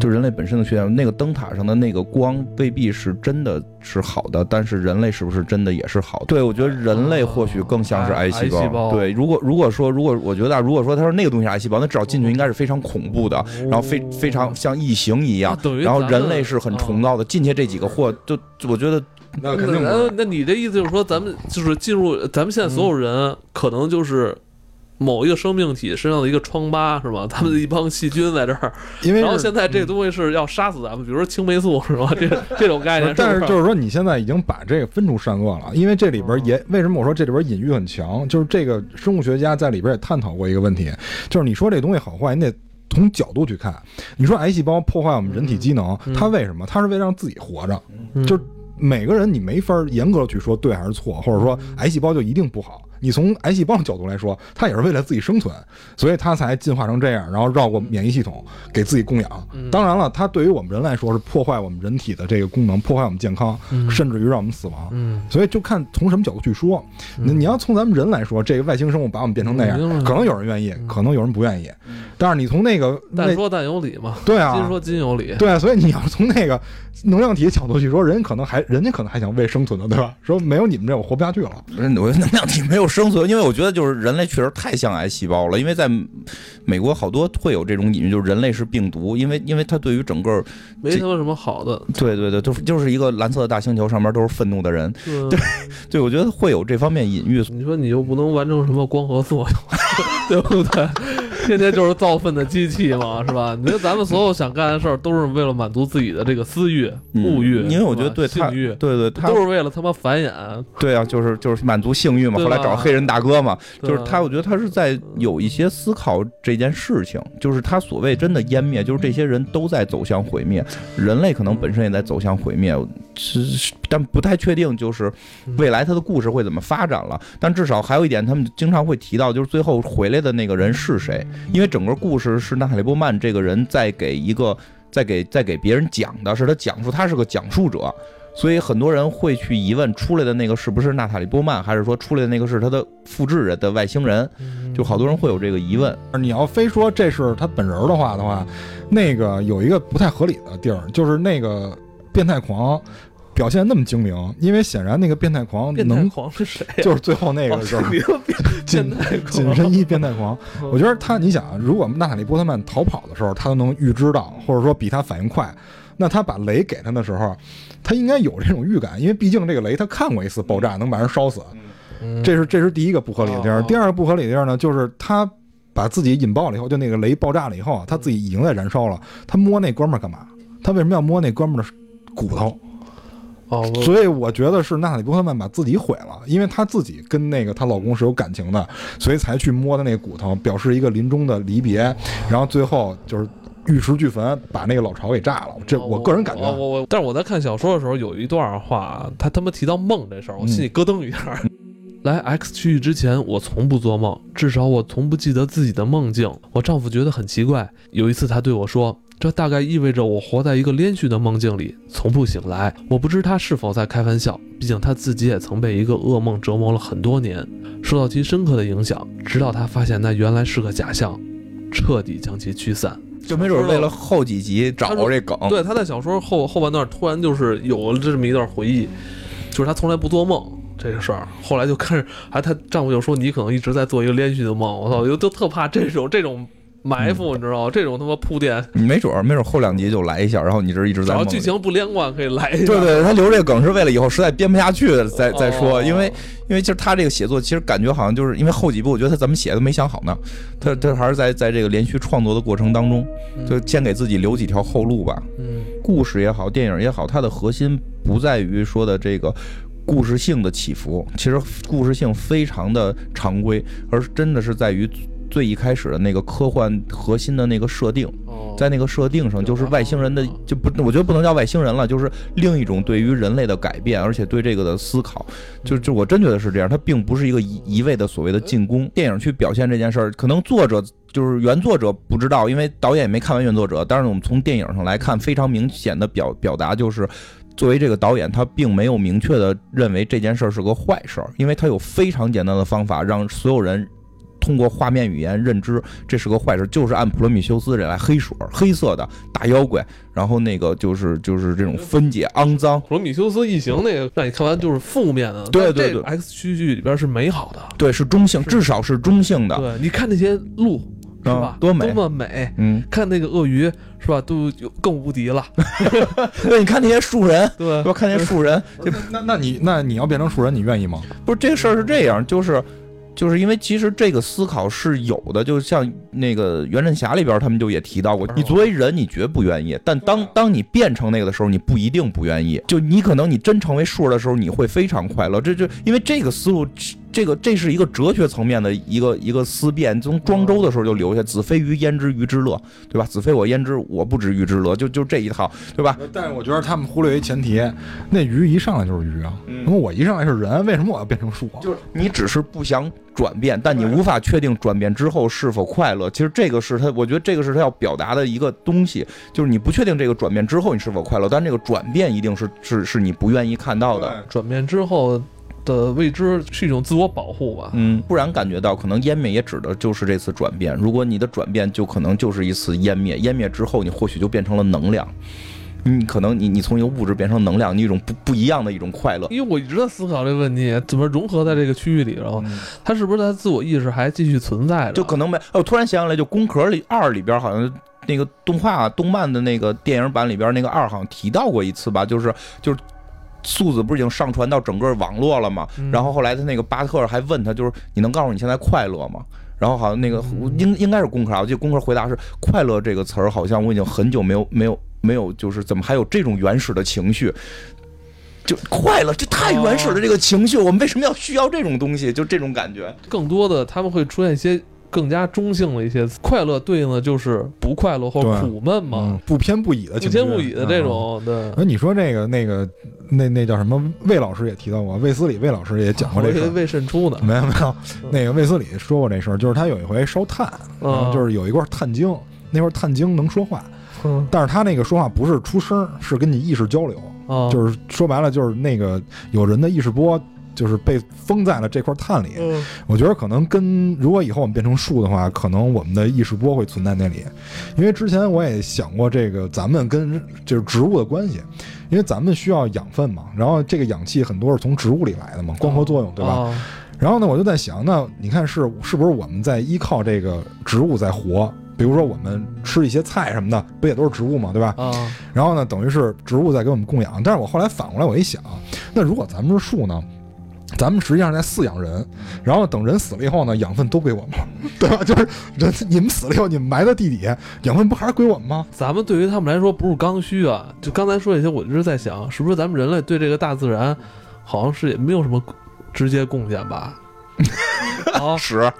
就人类本身的缺陷，那个灯塔上的那个光未必是真的是好的，但是人类是不是真的也是好的？对，我觉得人类或许更像是癌细胞。对，如果如果说如果我觉得如果说他说那个东西是癌细胞，那至少进去应该是非常恐怖的，然后非非常像异形一样，然后人类是很崇高的，进去这几个货，就我觉得那肯定。那那你的意思就是说，咱们就是进入咱们现在所有人，可能就是。某一个生命体身上的一个疮疤是吧？他们的一帮细菌在这儿，因为然后现在这个东西是要杀死咱们，比如说青霉素是吧？这这种概念。但是就是说，你现在已经把这个分出善恶了，因为这里边也为什么我说这里边隐喻很强？就是这个生物学家在里边也探讨过一个问题，就是你说这东西好坏，你得从角度去看。你说癌细胞破坏我们人体机能，它为什么？它是为了让自己活着。就每个人你没法严格去说对还是错，或者说癌细胞就一定不好。你从癌细胞的角度来说，它也是为了自己生存，所以它才进化成这样，然后绕过免疫系统给自己供养。当然了，它对于我们人来说是破坏我们人体的这个功能，破坏我们健康，甚至于让我们死亡。所以就看从什么角度去说。那你要从咱们人来说，这个外星生物把我们变成那样，可能有人愿意，可能有人不愿意。但是你从那个 但说但有理嘛，对啊，金说金有理，对。啊所以你要从那个能量体的角度去说，人可能还人家可能还想为生存呢，对吧？说没有你们这我活不下去了。我能量体没有。生存，因为我觉得就是人类确实太像癌细胞了。因为在美国好多会有这种隐喻，就是人类是病毒，因为因为它对于整个没他妈什么好的。对对对，就是就是一个蓝色的大星球，上面都是愤怒的人。对 对，我觉得会有这方面隐喻。你说你又不能完成什么光合作用，对不对？天天就是造粪的机器嘛，是吧？你说咱们所有想干的事儿，都是为了满足自己的这个私欲、物欲。因为我觉得对性欲，对对，都是为了他妈繁衍。对啊，就是就是满足性欲嘛。后来找黑人大哥嘛，就是他。我觉得他是在有一些思考这件事情，就是他所谓真的湮灭，就是这些人都在走向毁灭，人类可能本身也在走向毁灭。是，但不太确定，就是未来他的故事会怎么发展了。但至少还有一点，他们经常会提到，就是最后回来的那个人是谁？因为整个故事是娜塔莉波曼这个人在给一个，在给在给别人讲的，是他讲述，他是个讲述者，所以很多人会去疑问，出来的那个是不是娜塔莉波曼，还是说出来的那个是他的复制人的外星人？就好多人会有这个疑问。你要非说这是他本人的话的话，那个有一个不太合理的地儿，就是那个变态狂。表现那么精明，因为显然那个变态狂能狂是谁？就是最后那个就是紧紧身衣变态狂。我觉得他，你想，如果娜塔莉波特曼逃跑的时候，他都能预知到，或者说比他反应快，那他把雷给他的时候，他应该有这种预感，因为毕竟这个雷他看过一次爆炸能把人烧死。这是这是第一个不合理的地儿。第二个不合理的地儿呢，就是他把自己引爆了以后，就那个雷爆炸了以后，他自己已经在燃烧了。他摸那哥们儿干嘛？他为什么要摸那哥们儿的骨头？哦，所以我觉得是娜塔莉波特曼把自己毁了，因为她自己跟那个她老公是有感情的，所以才去摸的那个骨头，表示一个临终的离别，然后最后就是玉石俱焚，把那个老巢给炸了。这我个人感觉，我我，但是我在看小说的时候有一段话，他他妈提到梦这事儿，我心里咯噔一下。来 X 区域之前，我从不做梦，至少我从不记得自己的梦境。我丈夫觉得很奇怪，有一次他对我说。这大概意味着我活在一个连续的梦境里，从不醒来。我不知他是否在开玩笑，毕竟他自己也曾被一个噩梦折磨了很多年，受到其深刻的影响。直到他发现那原来是个假象，彻底将其驱散。就没准为了后几集找这梗。对，他在小说后后半段突然就是有了这么一段回忆，就是他从来不做梦这个事儿。后来就开始，还她丈夫就说你可能一直在做一个连续的梦。我操，我就特怕这种这种。埋伏，你知道吗？这种他妈铺垫，你没准儿，没准儿后两集就来一下，然后你这一直在。然后剧情不连贯，可以来一下。对对，他留这个梗是为了以后实在编不下去再再说，因为因为其实他这个写作其实感觉好像就是因为后几部，我觉得他怎么写都没想好呢。他他还是在在这个连续创作的过程当中，就先给自己留几条后路吧。嗯，故事也好，电影也好，它的核心不在于说的这个故事性的起伏，其实故事性非常的常规，而真的是在于。最一开始的那个科幻核心的那个设定，在那个设定上，就是外星人的就不，我觉得不能叫外星人了，就是另一种对于人类的改变，而且对这个的思考，就就我真觉得是这样，它并不是一个一一味的所谓的进攻。电影去表现这件事儿，可能作者就是原作者不知道，因为导演也没看完原作者。但是我们从电影上来看，非常明显的表表达就是，作为这个导演，他并没有明确的认为这件事儿是个坏事儿，因为他有非常简单的方法让所有人。通过画面语言认知，这是个坏事，就是按普罗米修斯这来黑水，黑色的大妖怪，然后那个就是就是这种分解肮脏。普罗米修斯异形那个让你看完就是负面的，对对对。X 区域里边是美好的，对，是中性，至少是中性的。对，你看那些鹿是吧，多美，多么美。嗯，看那个鳄鱼是吧，都就更无敌了。对，你看那些树人，对，说看那些树人，那那你那你要变成树人，你愿意吗？不是这个事儿是这样，就是。就是因为其实这个思考是有的，就像那个袁振侠里边他们就也提到过，你作为人你绝不愿意，但当当你变成那个的时候，你不一定不愿意。就你可能你真成为数的时候，你会非常快乐。这就因为这个思路。这个这是一个哲学层面的一个一个思辨，从庄周的时候就留下“子非鱼焉知鱼之乐”，对吧？“子非我焉知我不知鱼之乐”，就就这一套，对吧？但是我觉得他们忽略一前提，那鱼一上来就是鱼啊，那么我一上来是人，为什么我要变成树啊？就是你只是不想转变，但你无法确定转变之后是否快乐。其实这个是他，我觉得这个是他要表达的一个东西，就是你不确定这个转变之后你是否快乐，但这个转变一定是是是你不愿意看到的。转变之后。的未知是一种自我保护吧，嗯，不然感觉到可能湮灭也指的就是这次转变。如果你的转变就可能就是一次湮灭，湮灭之后你或许就变成了能量，你可能你你从一个物质变成能量，你一种不不一样的一种快乐。因为我一直在思考这个问题，怎么融合在这个区域里头？它是不是它自我意识还继续存在着？就可能没，我突然想起来，就《宫壳》里二里边好像那个动画动漫的那个电影版里边那个二好像提到过一次吧，就是就是。素子不是已经上传到整个网络了吗？然后后来他那个巴特还问他，就是你能告诉你现在快乐吗？然后好像那个应应该是功课啊，我记得功课回答是快乐这个词儿，好像我已经很久没有没有没有，就是怎么还有这种原始的情绪？就快乐，这太原始的这个情绪，我们为什么要需要这种东西？就这种感觉，更多的他们会出现一些。更加中性的一些快乐，对应的就是不快乐或苦闷嘛，不偏不倚的，不偏不倚的这种。对，那你说那个那个那那叫什么？魏老师也提到过，魏斯理魏老师也讲过这个魏渗出的，没有没有，那个魏斯理说过这事儿，就是他有一回烧炭，就是有一块炭晶，那块炭晶能说话，但是他那个说话不是出声，是跟你意识交流，就是说白了就是那个有人的意识波。就是被封在了这块碳里，我觉得可能跟如果以后我们变成树的话，可能我们的意识波会存在那里。因为之前我也想过这个咱们跟就是植物的关系，因为咱们需要养分嘛，然后这个氧气很多是从植物里来的嘛，光合作用对吧？然后呢，我就在想，那你看是是不是我们在依靠这个植物在活？比如说我们吃一些菜什么的，不也都是植物嘛，对吧？啊。然后呢，等于是植物在给我们供养。但是我后来反过来我一想，那如果咱们是树呢？咱们实际上在饲养人，然后等人死了以后呢，养分都归我们，对吧？就是人 你们死了以后，你们埋在地底下，养分不还是归我们吗？咱们对于他们来说不是刚需啊。就刚才说这些，我一直在想，是不是咱们人类对这个大自然，好像是也没有什么直接贡献吧？啊，屎，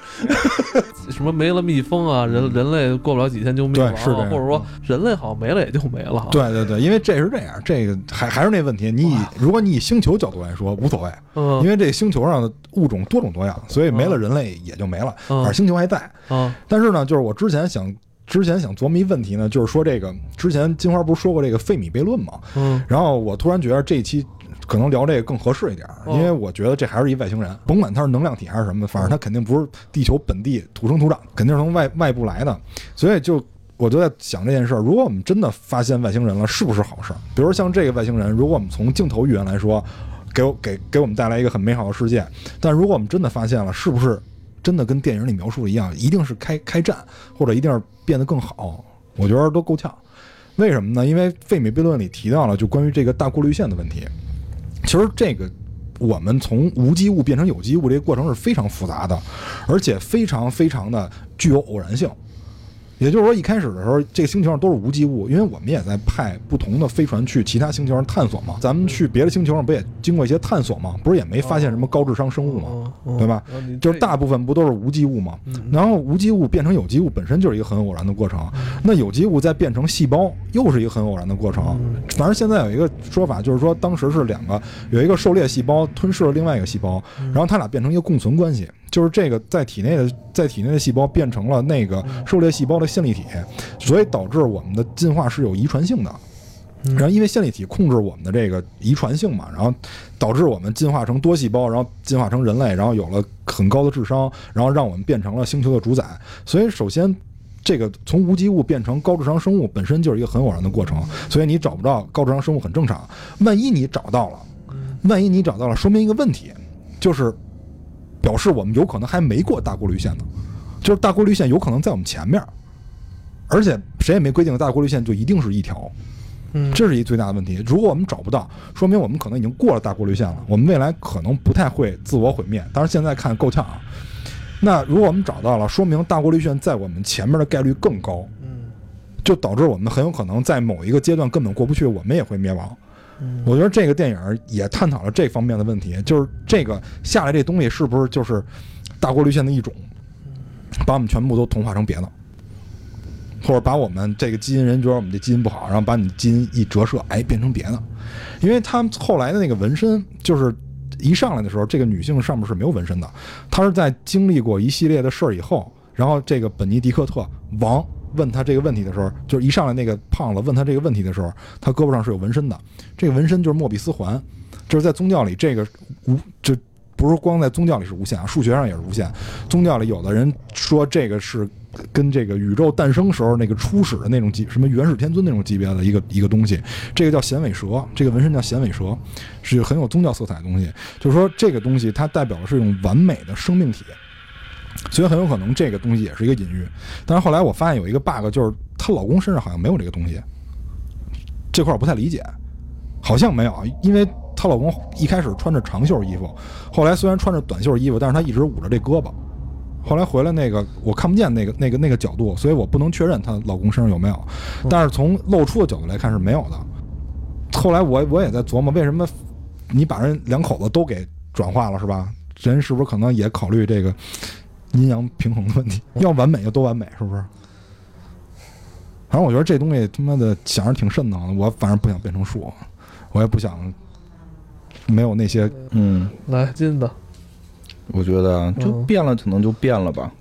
什么没了蜜蜂啊，人人类过不了几天就灭亡，或者说人类好像没了也就没了。对对对，因为这是这样，这个还还是那问题，你以如果你以星球角度来说无所谓，嗯，因为这星球上的物种多种多样，所以没了人类也就没了，而星球还在。嗯，但是呢，就是我之前想之前想琢磨一问题呢，就是说这个之前金花不是说过这个费米悖论吗，嗯，然后我突然觉得这一期。可能聊这个更合适一点，因为我觉得这还是一外星人，甭管他是能量体还是什么的，反正他肯定不是地球本地土生土长，肯定是从外外部来的。所以就我就在想这件事儿：如果我们真的发现外星人了，是不是好事儿？比如像这个外星人，如果我们从镜头语言来说，给我给给我们带来一个很美好的世界，但如果我们真的发现了，是不是真的跟电影里描述的一样，一定是开开战，或者一定是变得更好？我觉得都够呛。为什么呢？因为费米悖论里提到了就关于这个大过滤线的问题。其实这个，我们从无机物变成有机物这个过程是非常复杂的，而且非常非常的具有偶然性。也就是说，一开始的时候，这个星球上都是无机物，因为我们也在派不同的飞船去其他星球上探索嘛。咱们去别的星球上不也经过一些探索嘛？不是也没发现什么高智商生物嘛？对吧？就是大部分不都是无机物嘛？然后无机物变成有机物本身就是一个很偶然的过程。那有机物再变成细胞又是一个很偶然的过程。反正现在有一个说法，就是说当时是两个，有一个狩猎细胞吞噬了另外一个细胞，然后它俩变成一个共存关系。就是这个在体内的在体内的细胞变成了那个狩猎细胞的线粒体，所以导致我们的进化是有遗传性的。然后因为线粒体控制我们的这个遗传性嘛，然后导致我们进化成多细胞，然后进化成人类，然后有了很高的智商，然后让我们变成了星球的主宰。所以首先，这个从无机物变成高智商生物本身就是一个很偶然的过程。所以你找不到高智商生物很正常。万一你找到了，万一你找到了，说明一个问题，就是。表示我们有可能还没过大过滤线呢，就是大过滤线有可能在我们前面，而且谁也没规定大过滤线就一定是一条，嗯，这是一最大的问题。如果我们找不到，说明我们可能已经过了大过滤线了，我们未来可能不太会自我毁灭。当然现在看够呛啊。那如果我们找到了，说明大过滤线在我们前面的概率更高，嗯，就导致我们很有可能在某一个阶段根本过不去，我们也会灭亡。我觉得这个电影也探讨了这方面的问题，就是这个下来这东西是不是就是大过滤线的一种，把我们全部都同化成别的，或者把我们这个基因人觉得我们这基因不好，然后把你基因一折射，哎，变成别的。因为他们后来的那个纹身，就是一上来的时候，这个女性上面是没有纹身的，她是在经历过一系列的事儿以后，然后这个本尼迪克特王。问他这个问题的时候，就是一上来那个胖子问他这个问题的时候，他胳膊上是有纹身的。这个纹身就是莫比斯环，就是在宗教里，这个无就不是光在宗教里是无限啊，数学上也是无限。宗教里有的人说这个是跟这个宇宙诞生时候那个初始的那种级，什么元始天尊那种级别的一个一个东西。这个叫衔尾蛇，这个纹身叫衔尾蛇，是很有宗教色彩的东西。就是说这个东西它代表的是一种完美的生命体。所以很有可能这个东西也是一个隐喻，但是后来我发现有一个 bug，就是她老公身上好像没有这个东西，这块我不太理解，好像没有，因为她老公一开始穿着长袖衣服，后来虽然穿着短袖衣服，但是他一直捂着这胳膊，后来回来那个我看不见那个那个那个角度，所以我不能确认她老公身上有没有，但是从露出的角度来看是没有的。后来我我也在琢磨，为什么你把人两口子都给转化了是吧？人是不是可能也考虑这个？阴阳平衡的问题，要完美就多完美，是不是？反正我觉得这东西他妈的想着挺瘆得慌的。我反正不想变成树，我也不想没有那些嗯。来金子，我觉得就变了，可能就变了吧。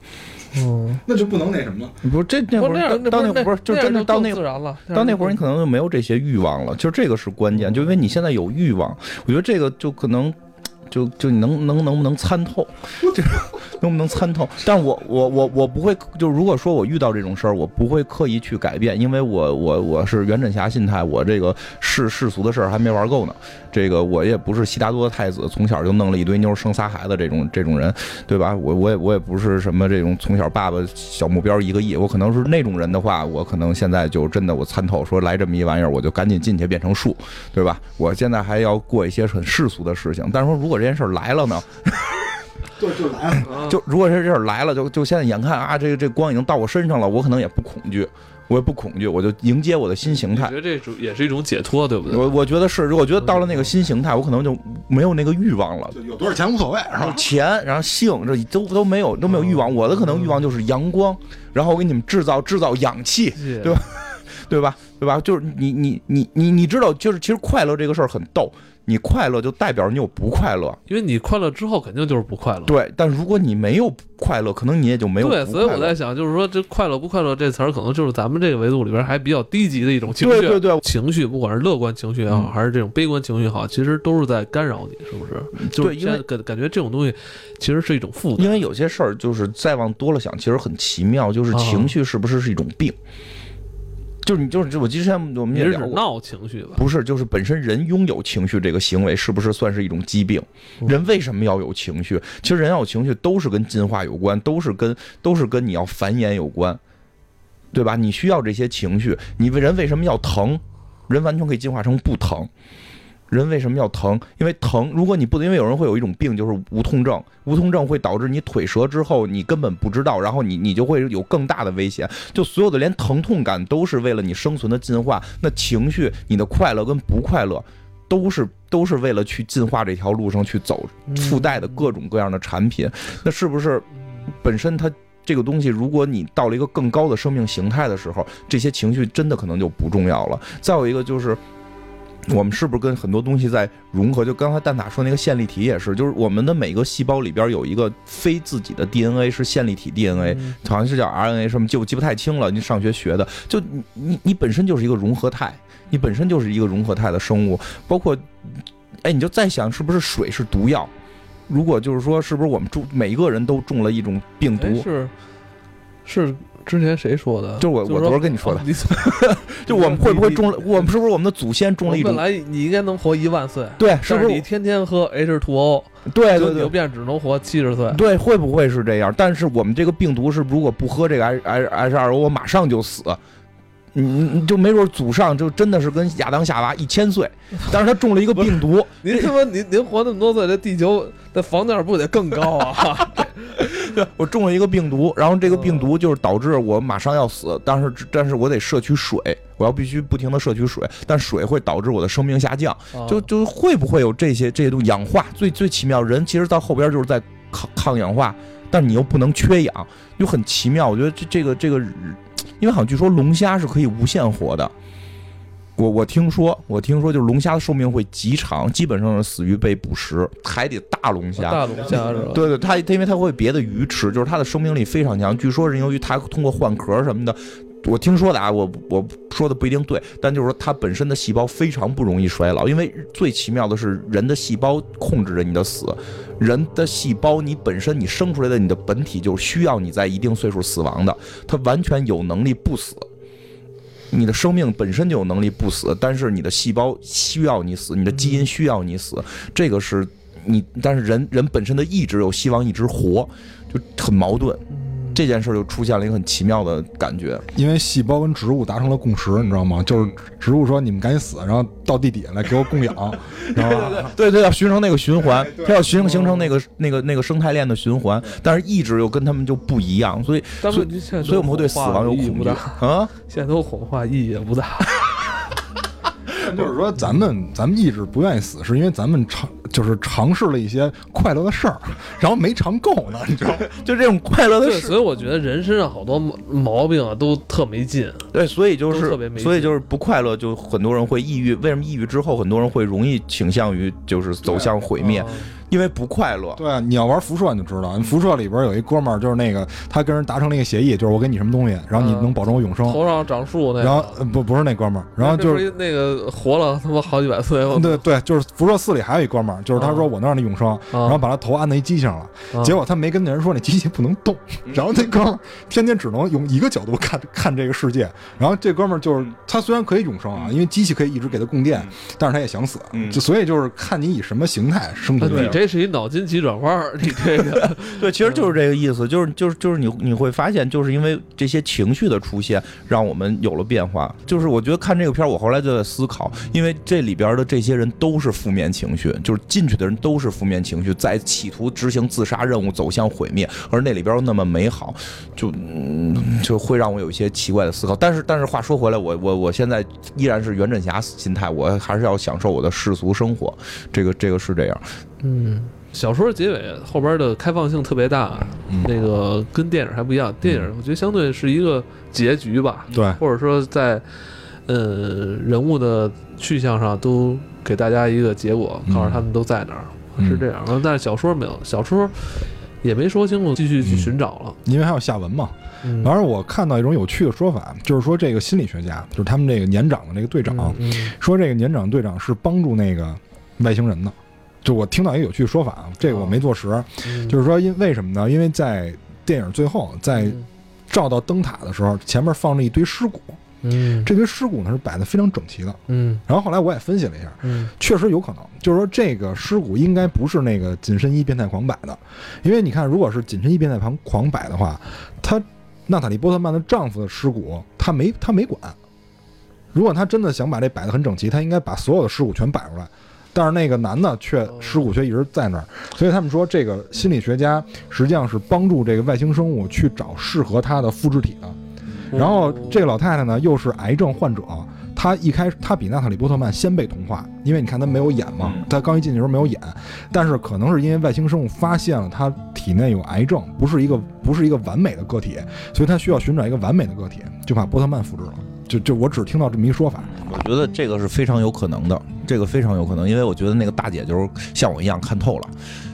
嗯，那就不能那什么了。不是这那会儿到那不是就真的到那了，到那会儿你可能就没有这些欲望了。就这个是关键，就因为你现在有欲望，我觉得这个就可能。就就你能能能不能参透，就是能不能参透？但我我我我不会，就如果说我遇到这种事儿，我不会刻意去改变，因为我我我是袁振侠心态，我这个世世俗的事儿还没玩够呢。这个我也不是悉达多的太子，从小就弄了一堆妞生仨孩子这种这种人，对吧？我我也我也不是什么这种从小爸爸小目标一个亿，我可能是那种人的话，我可能现在就真的我参透，说来这么一玩意儿，我就赶紧进去变成树，对吧？我现在还要过一些很世俗的事情，但是说如果。果这件事儿来了呢？就就来了，就如果这事儿来了，就就现在眼看啊，这个这光已经到我身上了，我可能也不恐惧，我也不恐惧，我就迎接我的新形态。我觉得这种也是一种解脱，对不对？我我觉得是，我觉得到了那个新形态，我可能就没有那个欲望了。有多少钱无所谓，然后？钱，然后性，这都都没有都没有欲望。我的可能欲望就是阳光，然后我给你们制造制造氧气，对吧？对吧？对吧？就是你你你你你知道，就是其实快乐这个事儿很逗。你快乐就代表你有不快乐，因为你快乐之后肯定就是不快乐。对，但如果你没有快乐，可能你也就没有。对，所以我在想，就是说这快乐不快乐这词儿，可能就是咱们这个维度里边还比较低级的一种情绪。对对对，情绪不管是乐观情绪也好，还是这种悲观情绪也好，其实都是在干扰你，是不是？就是因为感感觉这种东西其实是一种负担。因为有些事儿就是再往多了想，其实很奇妙，就是情绪是不是是一种病？就是你就是我之前我们也是闹情绪吧？不是，就是本身人拥有情绪这个行为是不是算是一种疾病？人为什么要有情绪？其实人要有情绪都是跟进化有关，都是跟都是跟你要繁衍有关，对吧？你需要这些情绪，你人为什么要疼？人完全可以进化成不疼。人为什么要疼？因为疼。如果你不因为有人会有一种病，就是无痛症。无痛症会导致你腿折之后，你根本不知道，然后你你就会有更大的危险。就所有的连疼痛感都是为了你生存的进化。那情绪，你的快乐跟不快乐，都是 都是为了去进化这条路上去走附带的各种各样的产品。那是不是本身它这个东西，如果你到了一个更高的生命形态的时候，这些情绪真的可能就不重要了。再有一个就是。我们是不是跟很多东西在融合？就刚才蛋塔说那个线粒体也是，就是我们的每个细胞里边有一个非自己的 DNA，是线粒体 DNA，好像是叫 RNA 什么，就记不太清了。你上学学的，就你你你本身就是一个融合态，你本身就是一个融合态的生物。包括，哎，你就在想是不是水是毒药？如果就是说，是不是我们中每一个人都中了一种病毒？是是。之前谁说的？就我，我昨儿跟你说的。就我们会不会中了？我们是不是我们的祖先中了一种？本来你应该能活一万岁，对，是不是你天天喝 H2O？对对对，就变只能活七十岁。对，会不会是这样？但是我们这个病毒是，如果不喝这个 H H2O，我马上就死。你你就没准祖上就真的是跟亚当夏娃一千岁，但是他中了一个病毒。您说您您活那么多岁，这地球的房价不得更高啊？对，我中了一个病毒，然后这个病毒就是导致我马上要死，但是但是我得摄取水，我要必须不停的摄取水，但水会导致我的生命下降。就就会不会有这些这些东西氧化？最最奇妙，人其实到后边就是在抗抗氧化，但你又不能缺氧，就很奇妙。我觉得这这个这个。因为好像据说龙虾是可以无限活的，我我听说我听说就是龙虾的寿命会极长，基本上是死于被捕食。海底大龙虾，大龙虾是吧？对对，它因为它会别的鱼吃，就是它的生命力非常强。据说是由于它通过换壳什么的。我听说的啊，我我说的不一定对，但就是说它本身的细胞非常不容易衰老，因为最奇妙的是人的细胞控制着你的死，人的细胞你本身你生出来的你的本体就需要你在一定岁数死亡的，它完全有能力不死，你的生命本身就有能力不死，但是你的细胞需要你死，你的基因需要你死，这个是你，但是人人本身的意志又希望一直活，就很矛盾。这件事就出现了一个很奇妙的感觉，因为细胞跟植物达成了共识，你知道吗？就是植物说你们赶紧死，然后到地底下来给我供养，知道吧？对对，要形成那个循环，它要形形成那个那个那个生态链的循环，但是意志又跟他们就不一样，所以所以所以我们会对死亡有恐惧啊。现在都火化意义也不大。就是说，咱们咱们一直不愿意死，是因为咱们尝就是尝试了一些快乐的事儿，然后没尝够呢，你知道？就这种快乐的事，所以我觉得人身上好多毛病啊，都特没劲。对，所以就是特别没，所以就是不快乐，就很多人会抑郁。为什么抑郁之后，很多人会容易倾向于就是走向毁灭？因为不快乐，对，你要玩辐射你就知道，辐射里边有一哥们儿，就是那个他跟人达成了一个协议，就是我给你什么东西，然后你能保证我永生。头上长树那，然后不不是那哥们儿，然后就是那个活了他妈好几百岁。对对，就是辐射四里还有一哥们儿，就是他说我能让你永生，然后把他头安在一机器上了，结果他没跟那人说那机器不能动，然后那哥们儿天天只能用一个角度看看这个世界，然后这哥们儿就是他虽然可以永生啊，因为机器可以一直给他供电，但是他也想死，就所以就是看你以什么形态生存。这是一脑筋急转弯，你这个 对，其实就是这个意思，就是就是就是你你会发现，就是因为这些情绪的出现，让我们有了变化。就是我觉得看这个片儿，我后来就在思考，因为这里边的这些人都是负面情绪，就是进去的人都是负面情绪，在企图执行自杀任务，走向毁灭，而那里边又那么美好，就嗯就会让我有一些奇怪的思考。但是但是话说回来，我我我现在依然是袁振霞心态，我还是要享受我的世俗生活，这个这个是这样。嗯，小说结尾后边的开放性特别大，那个跟电影还不一样。电影我觉得相对是一个结局吧，对，或者说在呃人物的去向上都给大家一个结果，告诉他们都在哪儿，是这样。但是小说没有，小说也没说清楚，继续去寻找了，因为还有下文嘛。反正，我看到一种有趣的说法，就是说这个心理学家，就是他们这个年长的那个队长，说这个年长队长是帮助那个外星人的。就我听到一个有趣的说法啊，这个我没坐实，就是说因为什么呢？因为在电影最后，在照到灯塔的时候，前面放着一堆尸骨，嗯，这堆尸骨呢是摆的非常整齐的，嗯，然后后来我也分析了一下，嗯，确实有可能，就是说这个尸骨应该不是那个紧身衣变态狂摆的，因为你看，如果是紧身衣变态狂狂摆的话，他娜塔莉波特曼的丈夫的尸骨他没他没管，如果他真的想把这摆的很整齐，他应该把所有的尸骨全摆出来。但是那个男的却尸骨却一直在那儿，所以他们说这个心理学家实际上是帮助这个外星生物去找适合他的复制体的。然后这个老太太呢又是癌症患者，她一开始她比娜塔莉波特曼先被同化，因为你看她没有眼嘛，她刚一进去时候没有眼，但是可能是因为外星生物发现了她体内有癌症，不是一个不是一个完美的个体，所以她需要寻找一个完美的个体，就把波特曼复制了。就就我只听到这么一说法，我觉得这个是非常有可能的，这个非常有可能，因为我觉得那个大姐就是像我一样看透了，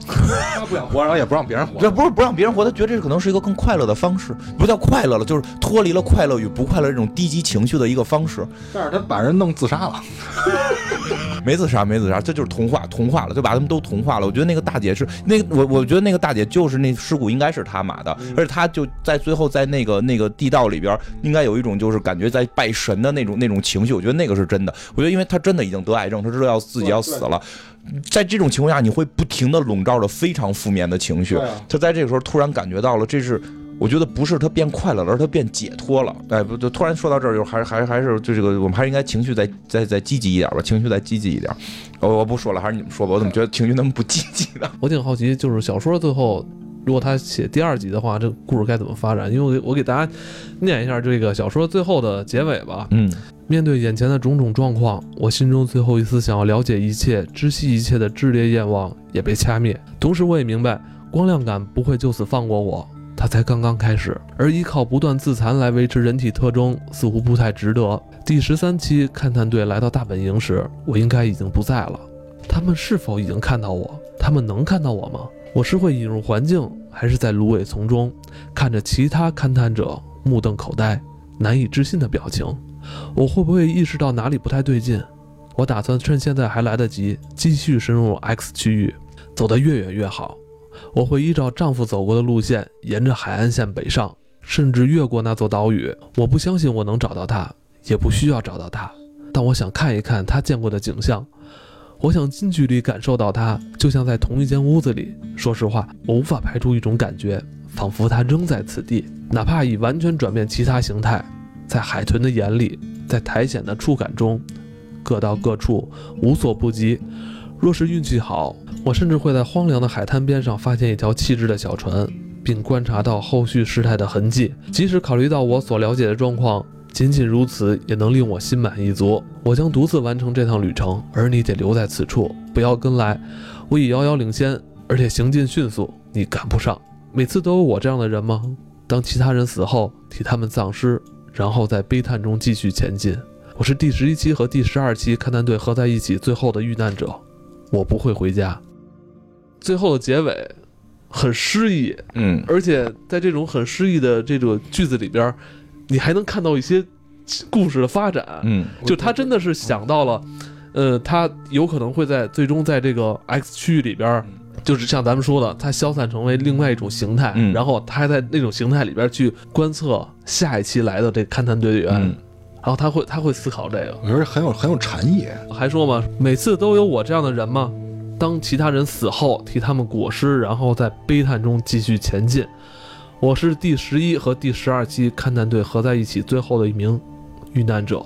她不想活，然后也不让别人活，这不是不让别人活，他觉得这可能是一个更快乐的方式，不叫快乐了，就是脱离了快乐与不快乐这种低级情绪的一个方式。但是他把人弄自杀了，没自杀，没自杀，这就是同化，同化了，就把他们都同化了。我觉得那个大姐是那个我，我觉得那个大姐就是那尸骨应该是他码的，而且他就在最后在那个那个地道里边，应该有一种就是感觉在拜神的那种那种情绪。我觉得那个是真的。我觉得因为他真的已经得癌症，他知道要自己要死了，在这种情况下，你会不停的笼罩着非常负面的情绪。他在这个时候突然感觉到了，这是。我觉得不是他变快乐了，而他变解脱了。哎，不，就突然说到这儿，就还是还是还是就这个，我们还是应该情绪再再再积极一点吧，情绪再积极一点。我我不说了，还是你们说吧。我怎么觉得情绪那么不积极呢？我挺好奇，就是小说最后，如果他写第二集的话，这个故事该怎么发展？因为我我给大家念一下这个小说最后的结尾吧。嗯，面对眼前的种种状况，我心中最后一丝想要了解一切、知悉一切的炽烈愿望也被掐灭。同时，我也明白，光亮感不会就此放过我。它才刚刚开始，而依靠不断自残来维持人体特征似乎不太值得。第十三期勘探队来到大本营时，我应该已经不在了。他们是否已经看到我？他们能看到我吗？我是会引入环境，还是在芦苇丛中看着其他勘探者目瞪口呆、难以置信的表情？我会不会意识到哪里不太对劲？我打算趁现在还来得及，继续深入 X 区域，走得越远越好。我会依照丈夫走过的路线，沿着海岸线北上，甚至越过那座岛屿。我不相信我能找到他，也不需要找到他，但我想看一看他见过的景象。我想近距离感受到他，就像在同一间屋子里。说实话，我无法排除一种感觉，仿佛他仍在此地，哪怕已完全转变其他形态。在海豚的眼里，在苔藓的触感中，各到各处，无所不及。若是运气好，我甚至会在荒凉的海滩边上发现一条弃置的小船，并观察到后续事态的痕迹。即使考虑到我所了解的状况，仅仅如此也能令我心满意足。我将独自完成这趟旅程，而你得留在此处，不要跟来。我已遥遥领先，而且行进迅速，你赶不上。每次都有我这样的人吗？当其他人死后，替他们葬尸，然后在悲叹中继续前进。我是第十一期和第十二期勘探队合在一起最后的遇难者。我不会回家。最后的结尾很诗意，嗯，而且在这种很诗意的这种句子里边，你还能看到一些故事的发展，嗯，就他真的是想到了，呃，他有可能会在最终在这个 X 区域里边，就是像咱们说的，他消散成为另外一种形态，然后他还在那种形态里边去观测下一期来的这勘探队员，然后他会他会思考这个，我觉得很有很有禅意。还说嘛，每次都有我这样的人吗？当其他人死后，替他们裹尸，然后在悲叹中继续前进。我是第十一和第十二期勘探队合在一起最后的一名遇难者。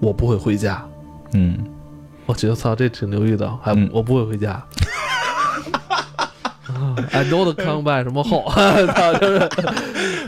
我不会回家。嗯，我觉得操，这挺牛逼的。还我不会回家。I know the come back 什么后，操，就是，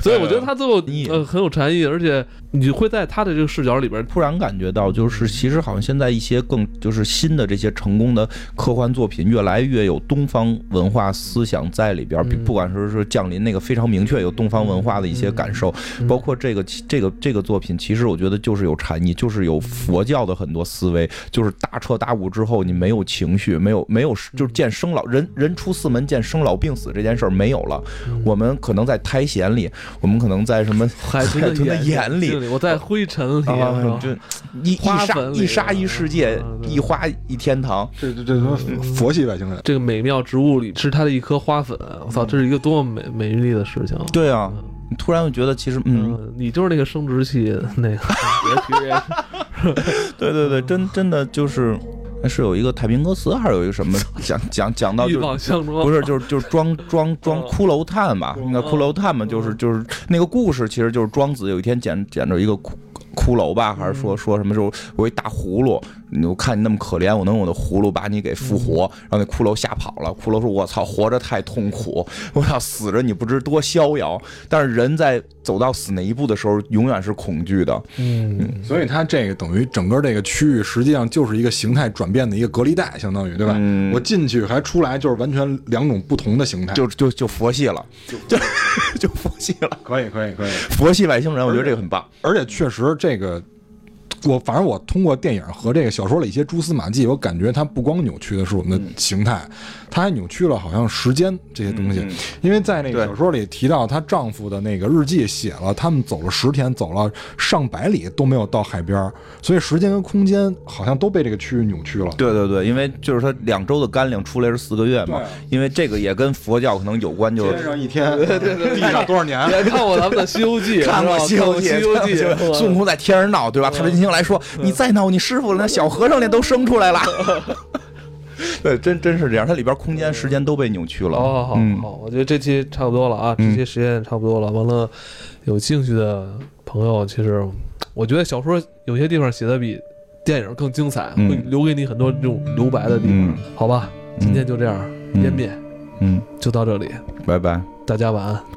所以我觉得他最后呃很有禅意，而且你会在他的这个视角里边突然感觉到，就是其实好像现在一些更就是新的这些成功的科幻作品，越来越有东方文化思想在里边，不管是说降临那个非常明确有东方文化的一些感受，包括这个这个这个作品，其实我觉得就是有禅意，就是有佛教的很多思维，就是大彻大悟之后，你没有情绪，没有没有就是见生老人人出四门见生老。病死这件事儿没有了，我们可能在苔藓里，我们可能在什么海豚的眼里，我在灰尘里，就一一沙一沙一世界，一花一天堂。这这这什么佛系外星人？这个美妙植物里是它的一颗花粉，我操，这是一个多么美美丽的事情。对啊，突然我觉得其实，嗯，你就是那个生殖器那个，对对对，真真的就是。是有一个太平歌词，还是有一个什么 讲讲讲到就不是就是就是装 装装骷髅炭嘛？那骷髅炭嘛，就是就是那个故事，其实就是庄子有一天捡捡着一个骷骷髅吧，还是说说什么时候我一大葫芦。我看你那么可怜，我能用我的葫芦把你给复活，然后那骷髅吓跑了。骷髅说：“我操，活着太痛苦，我操，死着你不知多逍遥。”但是人在走到死那一步的时候，永远是恐惧的。嗯，所以它这个等于整个这个区域实际上就是一个形态转变的一个隔离带，相当于对吧？我进去还出来就是完全两种不同的形态，就就就佛系了，就 就佛系了。可以可以可以，佛系外星人，我觉得这个很棒，而且确实这个。我反正我通过电影和这个小说里一些蛛丝马迹，我感觉它不光扭曲的是我们的形态，它还扭曲了好像时间这些东西。因为在那个小说里提到，她丈夫的那个日记写了，他们走了十天，走了上百里都没有到海边，所以时间跟空间好像都被这个区域扭曲了。对对对，因为就是他两周的干粮出来是四个月嘛，因为这个也跟佛教可能有关，就是天上一天，地上多少年？别看过咱们的《西游记》，看过《西游记》，《西游记》，孙悟空在天上闹，对吧？他们来说，你再闹，你师傅那小和尚那都生出来了。对，真真是这样，它里边空间、时间都被扭曲了。好好好，我觉得这期差不多了啊，这期时间差不多了。完了，有兴趣的朋友，其实我觉得小说有些地方写的比电影更精彩，会留给你很多这种留白的地方。好吧，今天就这样，湮灭，嗯，就到这里，拜拜，大家晚安。